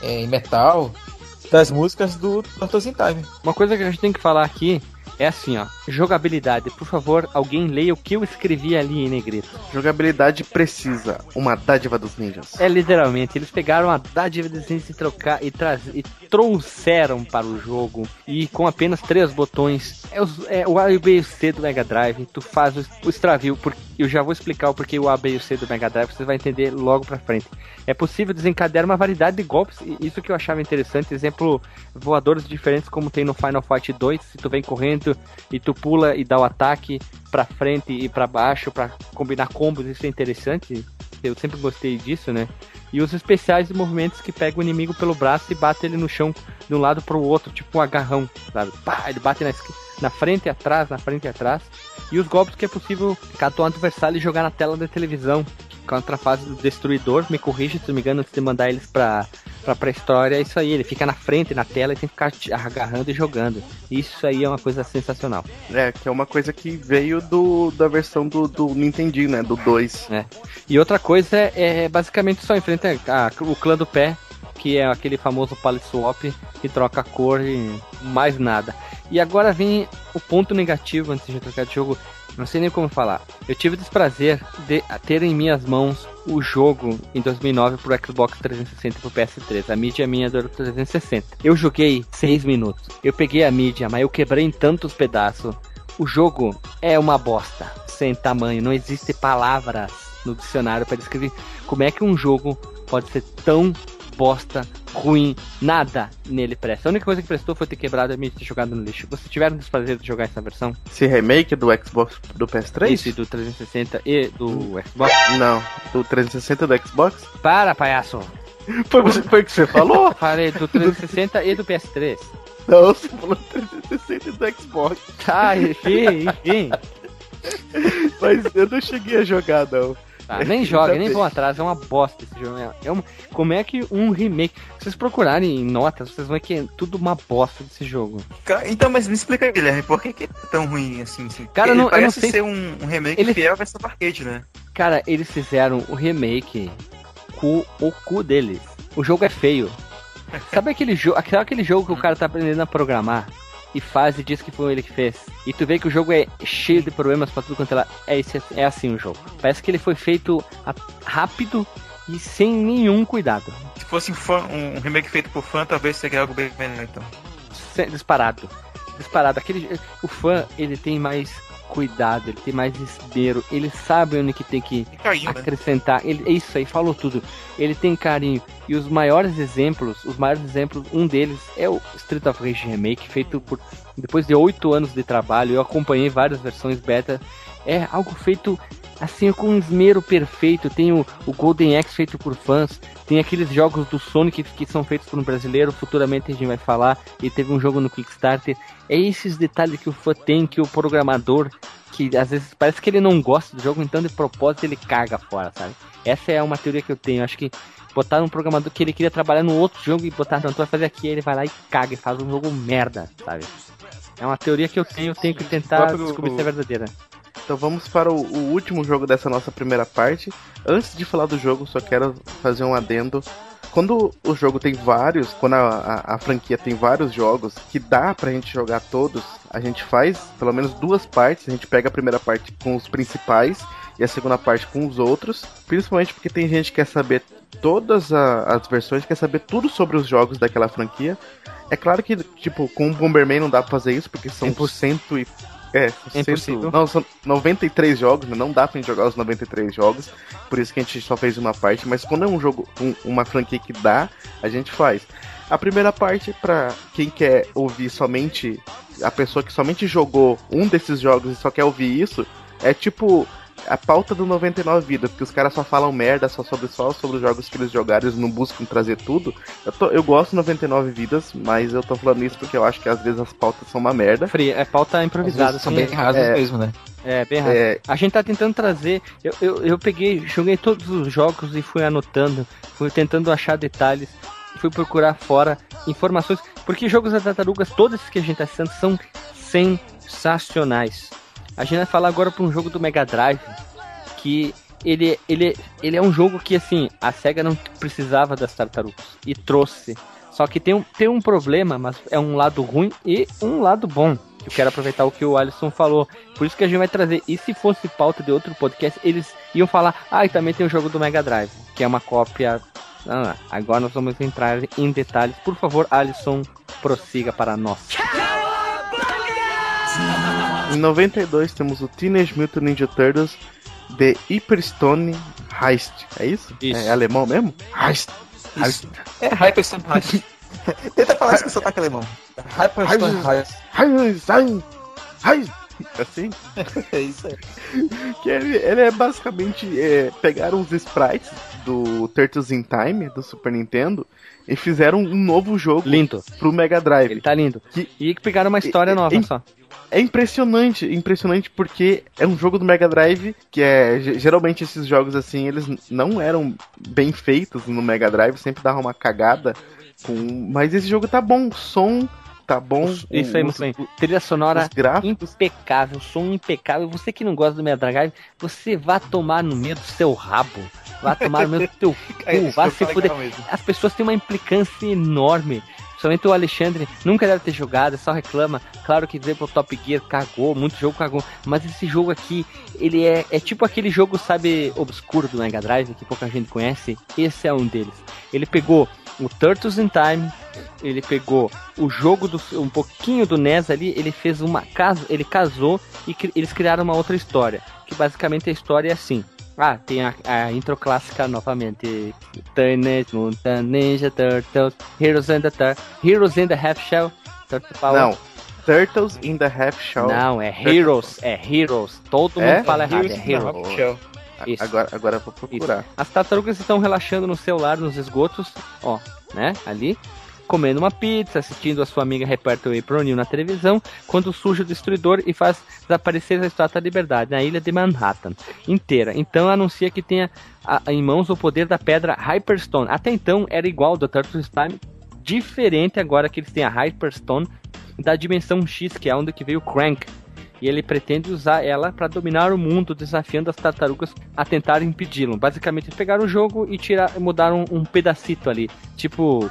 é, em metal, das músicas do Turtles in Time. Uma coisa que a gente tem que falar aqui é assim, ó. Jogabilidade. Por favor, alguém leia o que eu escrevi ali em negrito. Jogabilidade precisa. Uma dádiva dos ninjas. É literalmente. Eles pegaram a dádiva dos ninjas e, trocar, e, traz, e trouxeram para o jogo. E com apenas três botões. É, os, é o A e o B e o C do Mega Drive. Tu faz o, o extravio. Porque, eu já vou explicar o porquê o A, B e o C do Mega Drive. Você vai entender logo pra frente. É possível desencadear uma variedade de golpes. Isso que eu achava interessante. Exemplo, voadores diferentes como tem no Final Fight 2. Se tu vem correndo e tu pula e dá o ataque para frente e para baixo para combinar combos, isso é interessante. Eu sempre gostei disso, né? E os especiais de movimentos que pega o inimigo pelo braço e bate ele no chão de um lado para o outro, tipo um agarrão, sabe? Pá, ele bate na, na frente e atrás, na frente e atrás. E os golpes que é possível catar o adversário e jogar na tela da televisão, contra a fase do destruidor, me corrija se não me engano, antes de mandar eles pra, pra pré-história, é isso aí, ele fica na frente, na tela e tem que ficar agarrando e jogando. Isso aí é uma coisa sensacional. É, que é uma coisa que veio do, da versão do, do Nintendinho, né, do 2. É. E outra coisa é, é basicamente só enfrenta a, o clã do pé, que é aquele famoso swap que troca a cor e mais nada. E agora vem o ponto negativo antes de trocar de jogo, não sei nem como falar. Eu tive o desprazer de ter em minhas mãos o jogo em 2009 pro Xbox 360 e pro PS3. A mídia minha do 360. Eu joguei 6 minutos. Eu peguei a mídia, mas eu quebrei em tantos pedaços. O jogo é uma bosta, sem tamanho. Não existe palavras no dicionário para descrever como é que um jogo pode ser tão bosta, ruim, nada nele presta. A única coisa que prestou foi ter quebrado a mídia e ter jogado no lixo. Vocês tiveram o desprazer de jogar essa versão? Esse remake do Xbox do PS3? Esse do 360 e do Xbox? Não, do 360 do Xbox? Para, palhaço! Foi, foi o que você falou? Falei do 360 e do PS3. Não, você falou do 360 e do Xbox. Tá, enfim, enfim. Mas eu não cheguei a jogar, não. Ah, nem joga, nem vão atrás, é uma bosta esse jogo. É, é uma, como é que um remake. Se vocês procurarem notas, vocês vão ver que é tudo uma bosta desse jogo. Então, mas me explica aí, Guilherme, por que, que é tão ruim assim? assim? Cara, não, parece eu não sei ser um, um remake ele... fiel à versão arcade, né? Cara, eles fizeram o remake com o cu deles. O jogo é feio. Sabe aquele jogo, aquele jogo que o cara tá aprendendo a programar? E faz e diz que foi ele que fez. E tu vê que o jogo é cheio de problemas pra tudo quanto ela. É, esse, é assim o jogo. Parece que ele foi feito rápido e sem nenhum cuidado. Se fosse um, fã, um remake feito por fã, talvez seria algo bem melhor então. Disparado. Disparado. Aquele, o fã, ele tem mais cuidado, ele tem mais esmero, ele sabe onde que tem que carinho, né? acrescentar. Né? Ele, é isso aí, falou tudo. Ele tem carinho. E os maiores exemplos, os maiores exemplos, um deles é o Street of Rage Remake, feito por depois de oito anos de trabalho. Eu acompanhei várias versões beta. É algo feito assim com um esmero perfeito. Tem o, o Golden Axe feito por fãs. Tem aqueles jogos do Sonic que, que são feitos por um brasileiro. Futuramente a gente vai falar. E teve um jogo no Kickstarter. É esses detalhes que o fã tem, que o programador, que às vezes parece que ele não gosta do jogo, então de propósito ele caga fora, sabe? Essa é uma teoria que eu tenho. Acho que botar um programador que ele queria trabalhar no outro jogo e botar, não, tu vai fazer aqui, ele vai lá e caga e faz um jogo merda, sabe? É uma teoria que eu tenho, eu tenho que tentar descobrir se é verdadeira. Então vamos para o, o, último jogo dessa nossa primeira parte. Antes de falar do jogo, só quero fazer um adendo. Quando o jogo tem vários, quando a, a, a franquia tem vários jogos que dá pra gente jogar todos, a gente faz pelo menos duas partes. A gente pega a primeira parte com os principais e a segunda parte com os outros. Principalmente porque tem gente que quer saber todas a, as versões, quer saber tudo sobre os jogos daquela franquia. É claro que, tipo, com o Bomberman não dá pra fazer isso, porque são por cento e é, é impossível. Não, são 93 jogos, né? não dá pra gente jogar os 93 jogos, por isso que a gente só fez uma parte, mas quando é um jogo, um, uma franquia que dá, a gente faz. A primeira parte, para quem quer ouvir somente, a pessoa que somente jogou um desses jogos e só quer ouvir isso, é tipo a pauta do 99 vidas, porque os caras só falam merda só sobre só sobre os jogos que eles jogaram, eles não buscam trazer tudo. Eu, tô, eu gosto 99 vidas, mas eu tô falando isso porque eu acho que às vezes as pautas são uma merda. Free, é pauta improvisada, são bem rasas é, mesmo, né? É, bem rápido. É, A gente tá tentando trazer. Eu, eu, eu peguei, joguei todos os jogos e fui anotando, fui tentando achar detalhes, fui procurar fora informações, porque jogos da tartarugas, todos esses que a gente tá citando, são sensacionais. A gente vai falar agora pra um jogo do Mega Drive, que ele, ele, ele é um jogo que, assim, a SEGA não precisava das tartarugas e trouxe. Só que tem um, tem um problema, mas é um lado ruim e um lado bom. Eu quero aproveitar o que o Alisson falou. Por isso que a gente vai trazer. E se fosse pauta de outro podcast, eles iam falar: ah, e também tem o jogo do Mega Drive, que é uma cópia. Ah, agora nós vamos entrar em detalhes. Por favor, Alisson, prossiga para nós. Em 92 temos o Teenage Mutant Ninja Turtles The Hyperstone Heist. É isso? Isso. É alemão mesmo? Heist. Isso. É Hyperstone Heist. Tenta falar isso com sotaque alemão. Hyperstone Heist. Heist. Heist. Assim? É isso aí. Que ele, ele é basicamente é, pegaram os sprites do Turtles in Time do Super Nintendo e fizeram um novo jogo Lindo. pro Mega Drive. Ele tá lindo. Que- E pegaram uma história e- nova e- só. É impressionante, impressionante porque é um jogo do Mega Drive que é ge- geralmente esses jogos assim eles não eram bem feitos no Mega Drive, sempre dava uma cagada com, mas esse jogo tá bom, som tá bom, Isso aí, muito bem. Trilha sonora impecável, som impecável. Você que não gosta do Mega Drive, você vai tomar no meio do seu rabo. Vai tomar no meio do teu cu, vai se fuder. As pessoas têm uma implicância enorme. Principalmente o Alexandre nunca deve ter jogado, só reclama. Claro que veio pro Top Gear, cagou, muito jogo cagou. Mas esse jogo aqui, ele é, é tipo aquele jogo, sabe, obscuro do Mega Drive, que pouca gente conhece. Esse é um deles. Ele pegou o Turtles in Time, ele pegou o jogo do um pouquinho do NES ali, ele fez uma casa, ele casou e cri- eles criaram uma outra história, que basicamente a história é assim. Ah, tem a, a intro clássica novamente. Teenage Mutant Ninja Turtles, Heroes in the Tur Heroes in the Half Shell, Turtle Power. Não, Turtles in the Half Shell. Não, é Heroes, é Heroes. Todo É? mundo fala errado, é Heroes in the Heroes. Half Shell. Isso. Agora, agora eu vou procurar. As tartarugas estão relaxando no celular, nos esgotos, ó, né, ali, comendo uma pizza, assistindo a sua amiga repórter April O'Neil na televisão, quando surge o destruidor e faz desaparecer a Estátua da Liberdade na ilha de Manhattan inteira. Então anuncia que tenha em mãos o poder da pedra Hyperstone. Até então era igual ao Turtles Time, diferente agora que eles têm a Hyperstone da dimensão X, que é onde que veio o Crank. E ele pretende usar ela para dominar o mundo, desafiando as tartarugas a tentar impedi-lo. Basicamente, pegaram o jogo e tirar, mudaram um pedacito ali. Tipo,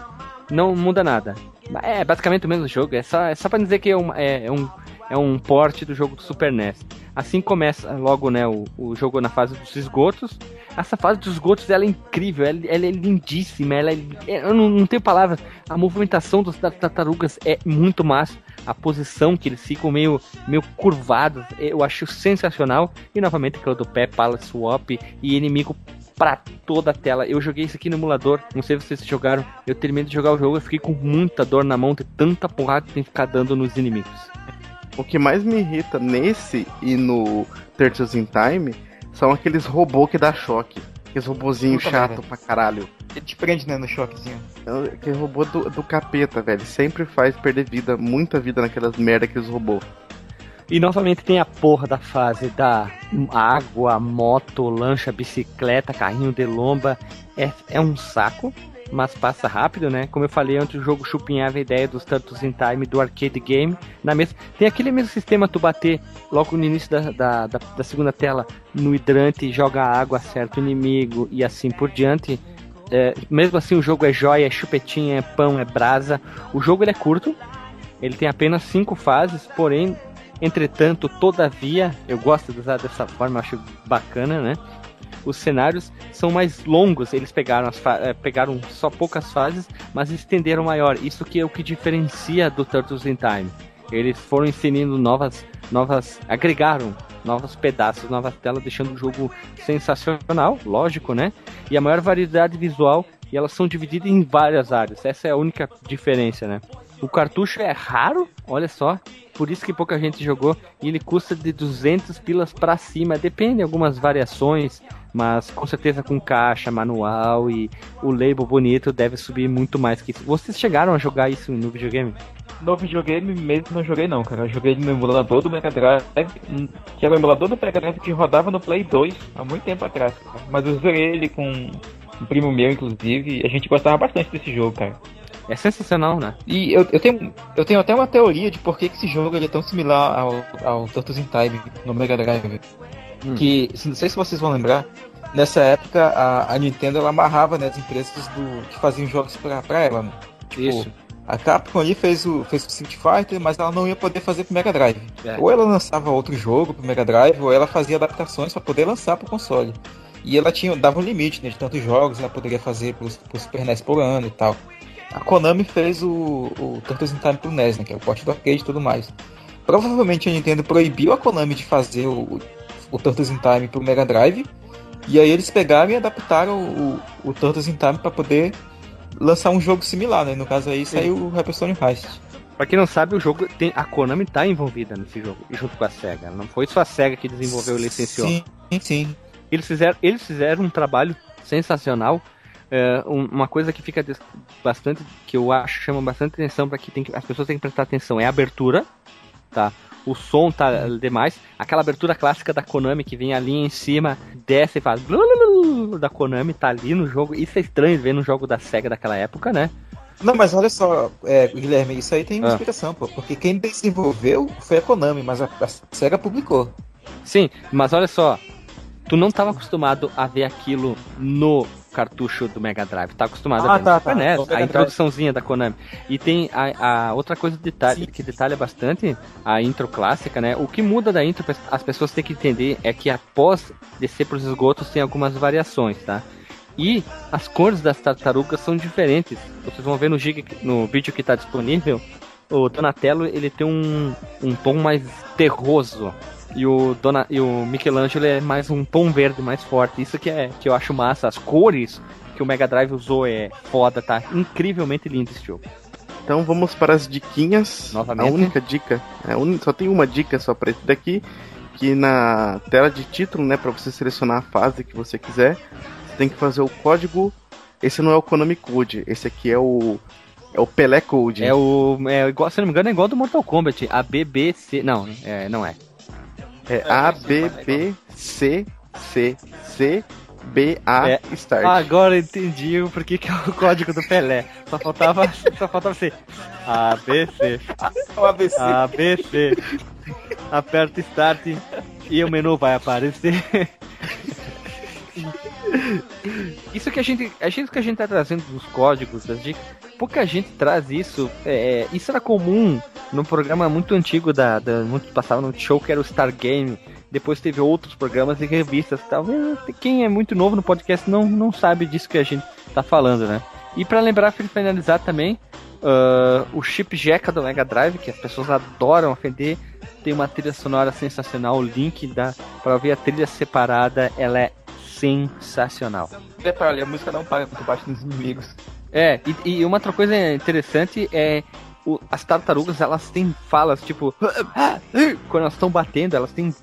não muda nada. É basicamente o mesmo jogo. É só, é só pra dizer que é um, é, é um, é um porte do jogo do Super NES. Assim começa logo né, o, o jogo na fase dos esgotos. Essa fase dos esgotos ela é incrível, ela, ela é lindíssima. Ela é, é- eu não, não tenho palavras. A movimentação tar- tartarugas é muito massa. A posição que eles ficam meio, meio curvados, eu acho sensacional. E novamente aquilo do pé, pala swap e inimigo pra toda a tela. Eu joguei isso aqui no emulador, não sei se vocês jogaram. Eu terminei de jogar o jogo, eu fiquei com muita dor na mão de tanta porrada que tem que ficar dando nos inimigos. O que mais me irrita nesse e no Turtles in Time são aqueles robôs que dá choque. Aqueles robozinhos Puta chato pra caralho. Ele te prende, né, no choquezinho. É Aquele robô do, do capeta, velho. Sempre faz perder vida, muita vida naquelas merda aqueles robôs. E novamente tem a porra da fase da água, moto, lancha, bicicleta, carrinho de lomba. É, é um saco, mas passa rápido, né? Como eu falei antes, o jogo chupinhava a ideia dos Turtles in Time do arcade game. Na mesa. Tem aquele mesmo sistema tu bater logo no início da, da, da, da segunda tela no hidrante, joga água, acerta o inimigo e assim por diante. É, mesmo assim o jogo é joia, é chupetinha, é pão, é brasa. O jogo ele é curto, ele tem apenas cinco fases, porém Entretanto, todavia, eu gosto de usar dessa forma, acho bacana, né? Os cenários são mais longos, eles pegaram, eh, pegaram só poucas fases, mas estenderam maior. Isso que é o que diferencia do Turtles in Time. Eles foram inserindo novas, novas, agregaram novos pedaços, novas telas, deixando o jogo sensacional, lógico, né? E a maior variedade visual, e elas são divididas em várias áreas. Essa é a única diferença, né? O cartucho é raro, olha só. Por isso que pouca gente jogou. E ele custa de 200 pilas para cima. Depende, algumas variações. Mas com certeza com caixa, manual e o label bonito deve subir muito mais que isso. Vocês chegaram a jogar isso no videogame? No videogame mesmo não joguei não, cara. Eu joguei no emulador do Mega Drive, que era o emulador do Mega Drive que rodava no Play 2 há muito tempo atrás. Cara. Mas eu joguei ele com um primo meu, inclusive, e a gente gostava bastante desse jogo, cara. É sensacional, né? E eu, eu, tenho, eu tenho até uma teoria de por que, esse jogo ele é tão similar ao, ao Turtles in Time no Mega Drive. Hum. Que, não sei se vocês vão lembrar, nessa época a, a Nintendo ela amarrava né, as empresas do, que faziam jogos pra, pra ela. Né? Tipo, Isso. A Capcom ali fez o, fez o Street Fighter, mas ela não ia poder fazer pro Mega Drive. É. Ou ela lançava outro jogo pro Mega Drive, ou ela fazia adaptações para poder lançar pro console. E ela tinha, dava um limite né, de tantos jogos ela poderia fazer pro, pro Super NES por ano e tal. A Konami fez o, o Turtles in Time pro NES, né, que é o porte do arcade e tudo mais. Provavelmente a Nintendo proibiu a Konami de fazer o, o Turtles in Time pro Mega Drive. E aí eles pegaram e adaptaram o, o, o Turtles in Time para poder lançar um jogo similar, né? No caso aí saiu o Hyperstone Heist. Pra quem não sabe, o jogo tem. A Konami tá envolvida nesse jogo, junto com a SEGA. Não foi só a SEGA que desenvolveu e licenciou. Sim, sim. Eles fizeram, eles fizeram um trabalho sensacional. É, uma coisa que fica bastante. que eu acho chama bastante atenção para que, que as pessoas têm que prestar atenção é a abertura. Tá? o som tá demais. Aquela abertura clássica da Konami que vem ali em cima, desce e faz da Konami, tá ali no jogo. Isso é estranho ver no jogo da SEGA daquela época, né? Não, mas olha só, é, Guilherme, isso aí tem uma ah. explicação, pô. Porque quem desenvolveu foi a Konami, mas a, a SEGA publicou. Sim, mas olha só, tu não estava acostumado a ver aquilo no cartucho do Mega Drive. Tá acostumado ah, a ver tá, tá. NES, a introduçãozinha da Konami. E tem a, a outra coisa detalhe, que detalha bastante a intro clássica, né? O que muda da intro, as pessoas têm que entender, é que após descer para os esgotos tem algumas variações, tá? E as cores das tartarugas são diferentes. Vocês vão ver no, gig, no vídeo que está disponível. O Donatello ele tem um, um tom mais terroso, e o, Dona, e o Michelangelo é mais um tom verde mais forte. Isso que, é, que eu acho massa. As cores que o Mega Drive usou é foda, tá? Incrivelmente lindo esse jogo. Então vamos para as diquinhas. Novamente. A única dica, é, só tem uma dica só para esse daqui, que na tela de título, né, para você selecionar a fase que você quiser, você tem que fazer o código. Esse não é o Konami Code, esse aqui é o é o Pelé Code. É o é igual, se não me engano, é igual do Mortal Kombat, a BBC, não, é, não é. É A, B, B, C, C, C, B, A, é. Start. Agora entendi o porquê que é o código do Pelé. Só faltava, só faltava ser A, B, C. O ABC. A, B, C. Aperta Start e o menu vai aparecer. Isso que a gente, é isso que a gente tá trazendo dos códigos, das dicas. Pouca gente traz isso. É, isso era comum num programa muito antigo da, da muito passava no show que era o Star Game. Depois teve outros programas e revistas. Talvez quem é muito novo no podcast não, não sabe disso que a gente tá falando, né? E para lembrar, para finalizar também, uh, o chip Jeca do Mega Drive, que as pessoas adoram ofender, tem uma trilha sonora sensacional. O link da para ouvir a trilha separada, ela é sensacional. Detalhe, a música não paga muito baixo nos inimigos. É, e, e uma outra coisa interessante é o, as tartarugas elas têm falas tipo quando elas estão batendo elas têm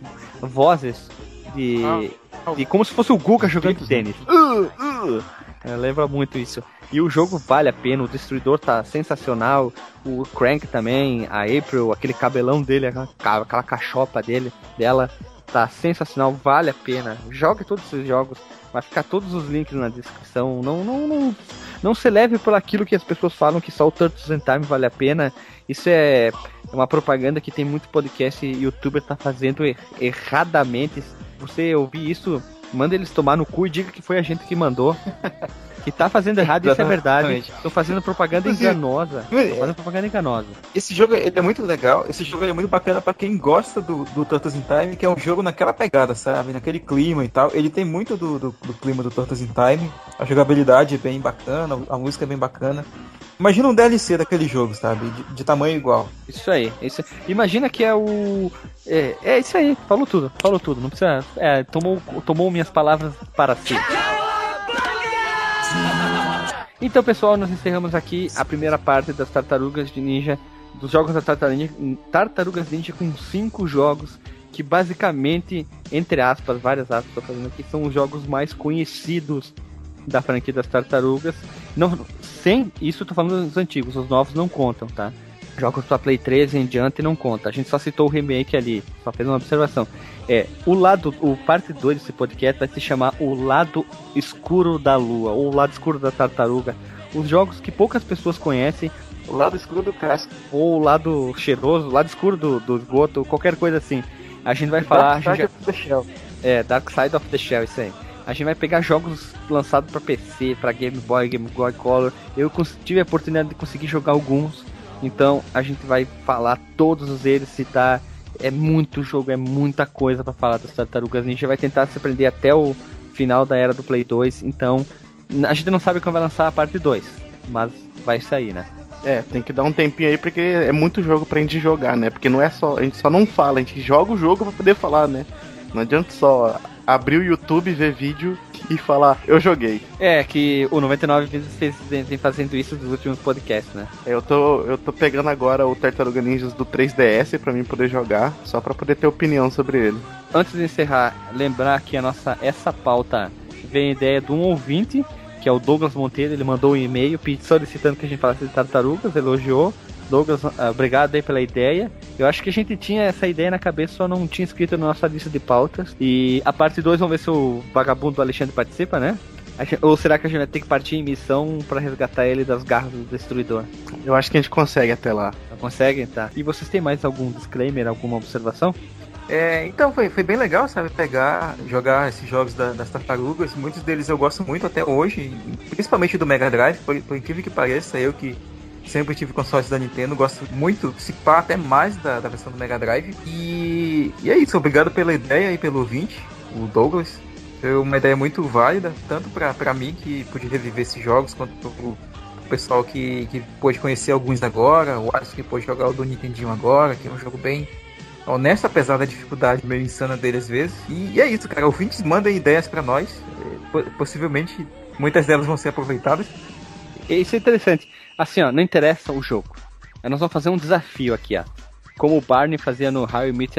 vozes de, ah, de como se fosse o Guga jogando tênis. Uh, uh. É, lembra muito isso. E o jogo vale a pena, o destruidor tá sensacional, o Crank também, a April, aquele cabelão dele, aquela, aquela cachopa dele, dela, tá sensacional, vale a pena. Jogue todos esses jogos, vai ficar todos os links na descrição. Não, não, não, não se leve por aquilo que as pessoas falam que só o Turtles in Time vale a pena. Isso é uma propaganda que tem muito podcast e youtuber tá fazendo er erradamente. Você ouvir isso, manda eles tomar no cu e diga que foi a gente que mandou. que tá fazendo errado, isso é verdade. Estão fazendo propaganda enganosa. fazendo propaganda enganosa. Esse jogo ele é muito legal, esse jogo é muito bacana para quem gosta do, do Turtles in Time, que é um jogo naquela pegada, sabe? Naquele clima e tal. Ele tem muito do, do, do clima do Turtles in Time. A jogabilidade é bem bacana, a música é bem bacana. Imagina um DLC daquele jogo, sabe? De, de tamanho igual. Isso aí. Isso, imagina que é o. É, é isso aí, falou tudo, falou tudo. Não precisa. É, tomou, tomou minhas palavras para si. Então, pessoal, nós encerramos aqui a primeira parte das Tartarugas de Ninja, dos jogos da Tartaruga, Tartarugas Ninja com cinco jogos que basicamente, entre aspas, várias aspas estou fazendo aqui, são os jogos mais conhecidos da franquia das Tartarugas. Não, sem isso, estou falando dos antigos, os novos não contam, tá? Jogos para Play 3 em diante não conta. A gente só citou o remake ali, só fez uma observação. É, o lado, o parte 2 desse podcast vai se chamar O Lado Escuro da Lua, ou O Lado Escuro da Tartaruga. Os jogos que poucas pessoas conhecem. O lado escuro do casco. Ou o lado cheiroso, o lado escuro do, do esgoto, qualquer coisa assim. A gente vai falar. Dark Side of the Shell. É, Dark Side of the Shell, isso aí. A gente vai pegar jogos lançados para PC, para Game Boy, Game Boy Color. Eu tive a oportunidade de conseguir jogar alguns. Então a gente vai falar todos eles, citar. É muito jogo, é muita coisa para falar das Tartarugas Ninja. Vai tentar se aprender até o final da era do Play 2. Então a gente não sabe quando vai lançar a parte 2, mas vai sair, né? É, tem que dar um tempinho aí porque é muito jogo pra gente jogar, né? Porque não é só. A gente só não fala, a gente joga o jogo pra poder falar, né? Não adianta só abrir o YouTube, ver vídeo e falar, eu joguei. É, que o 99 vezes vem fazendo isso nos últimos podcasts, né? Eu tô, eu tô pegando agora o Tartaruga Ninjas do 3DS pra mim poder jogar, só pra poder ter opinião sobre ele. Antes de encerrar, lembrar que a nossa essa pauta vem a ideia de um ouvinte, que é o Douglas Monteiro, ele mandou um e-mail solicitando que a gente falasse de tartarugas, elogiou. Douglas, ah, obrigado aí pela ideia. Eu acho que a gente tinha essa ideia na cabeça, só não tinha escrito na nossa lista de pautas. E a parte 2, vamos ver se o vagabundo Alexandre participa, né? Ou será que a gente vai ter que partir em missão para resgatar ele das garras do destruidor? Eu acho que a gente consegue até lá. Consegue? Tá. E vocês têm mais algum disclaimer, alguma observação? É, então foi, foi bem legal, sabe, pegar, jogar esses jogos da, das tartarugas. Muitos deles eu gosto muito até hoje, principalmente do Mega Drive, por, por incrível que pareça, eu que sempre tive consoles da Nintendo, gosto muito, se pá, até mais da, da versão do Mega Drive. E, e é isso, obrigado pela ideia e pelo ouvinte, o Douglas. Foi uma ideia muito válida, tanto pra mim que pude reviver esses jogos, quanto pro, pessoal que, que pôde conhecer alguns agora, o Alisson que pôde jogar o do Nintendinho agora, que é um jogo bem honesto, apesar da dificuldade meio insana dele às vezes. E, e é isso, cara. Ouvintes mandem ideias para nós. Possivelmente muitas delas vão ser aproveitadas. Isso é interessante. Assim, ó, não interessa o jogo. Nós vamos fazer um desafio aqui, ó. Como o Barney fazia no How You Meet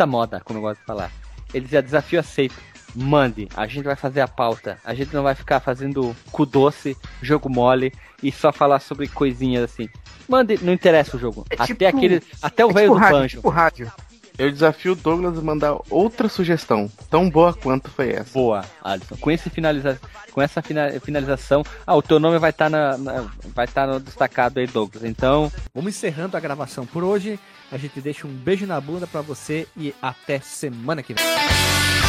a Moda, como eu gosto de falar. Ele dizia desafio aceito. Mande, a gente vai fazer a pauta. A gente não vai ficar fazendo cu doce, jogo mole e só falar sobre coisinhas assim. Mande, não interessa o jogo. É até tipo, aquele, até o é velho tipo do rádio, banjo. Tipo rádio. Eu desafio o Douglas a mandar outra sugestão, tão boa quanto foi essa. Boa, Alisson. Com, esse finaliza... Com essa finalização, ah, o teu nome vai estar tá na, na, vai estar tá no destacado aí, Douglas. Então, vamos encerrando a gravação por hoje. A gente deixa um beijo na bunda para você e até semana que vem.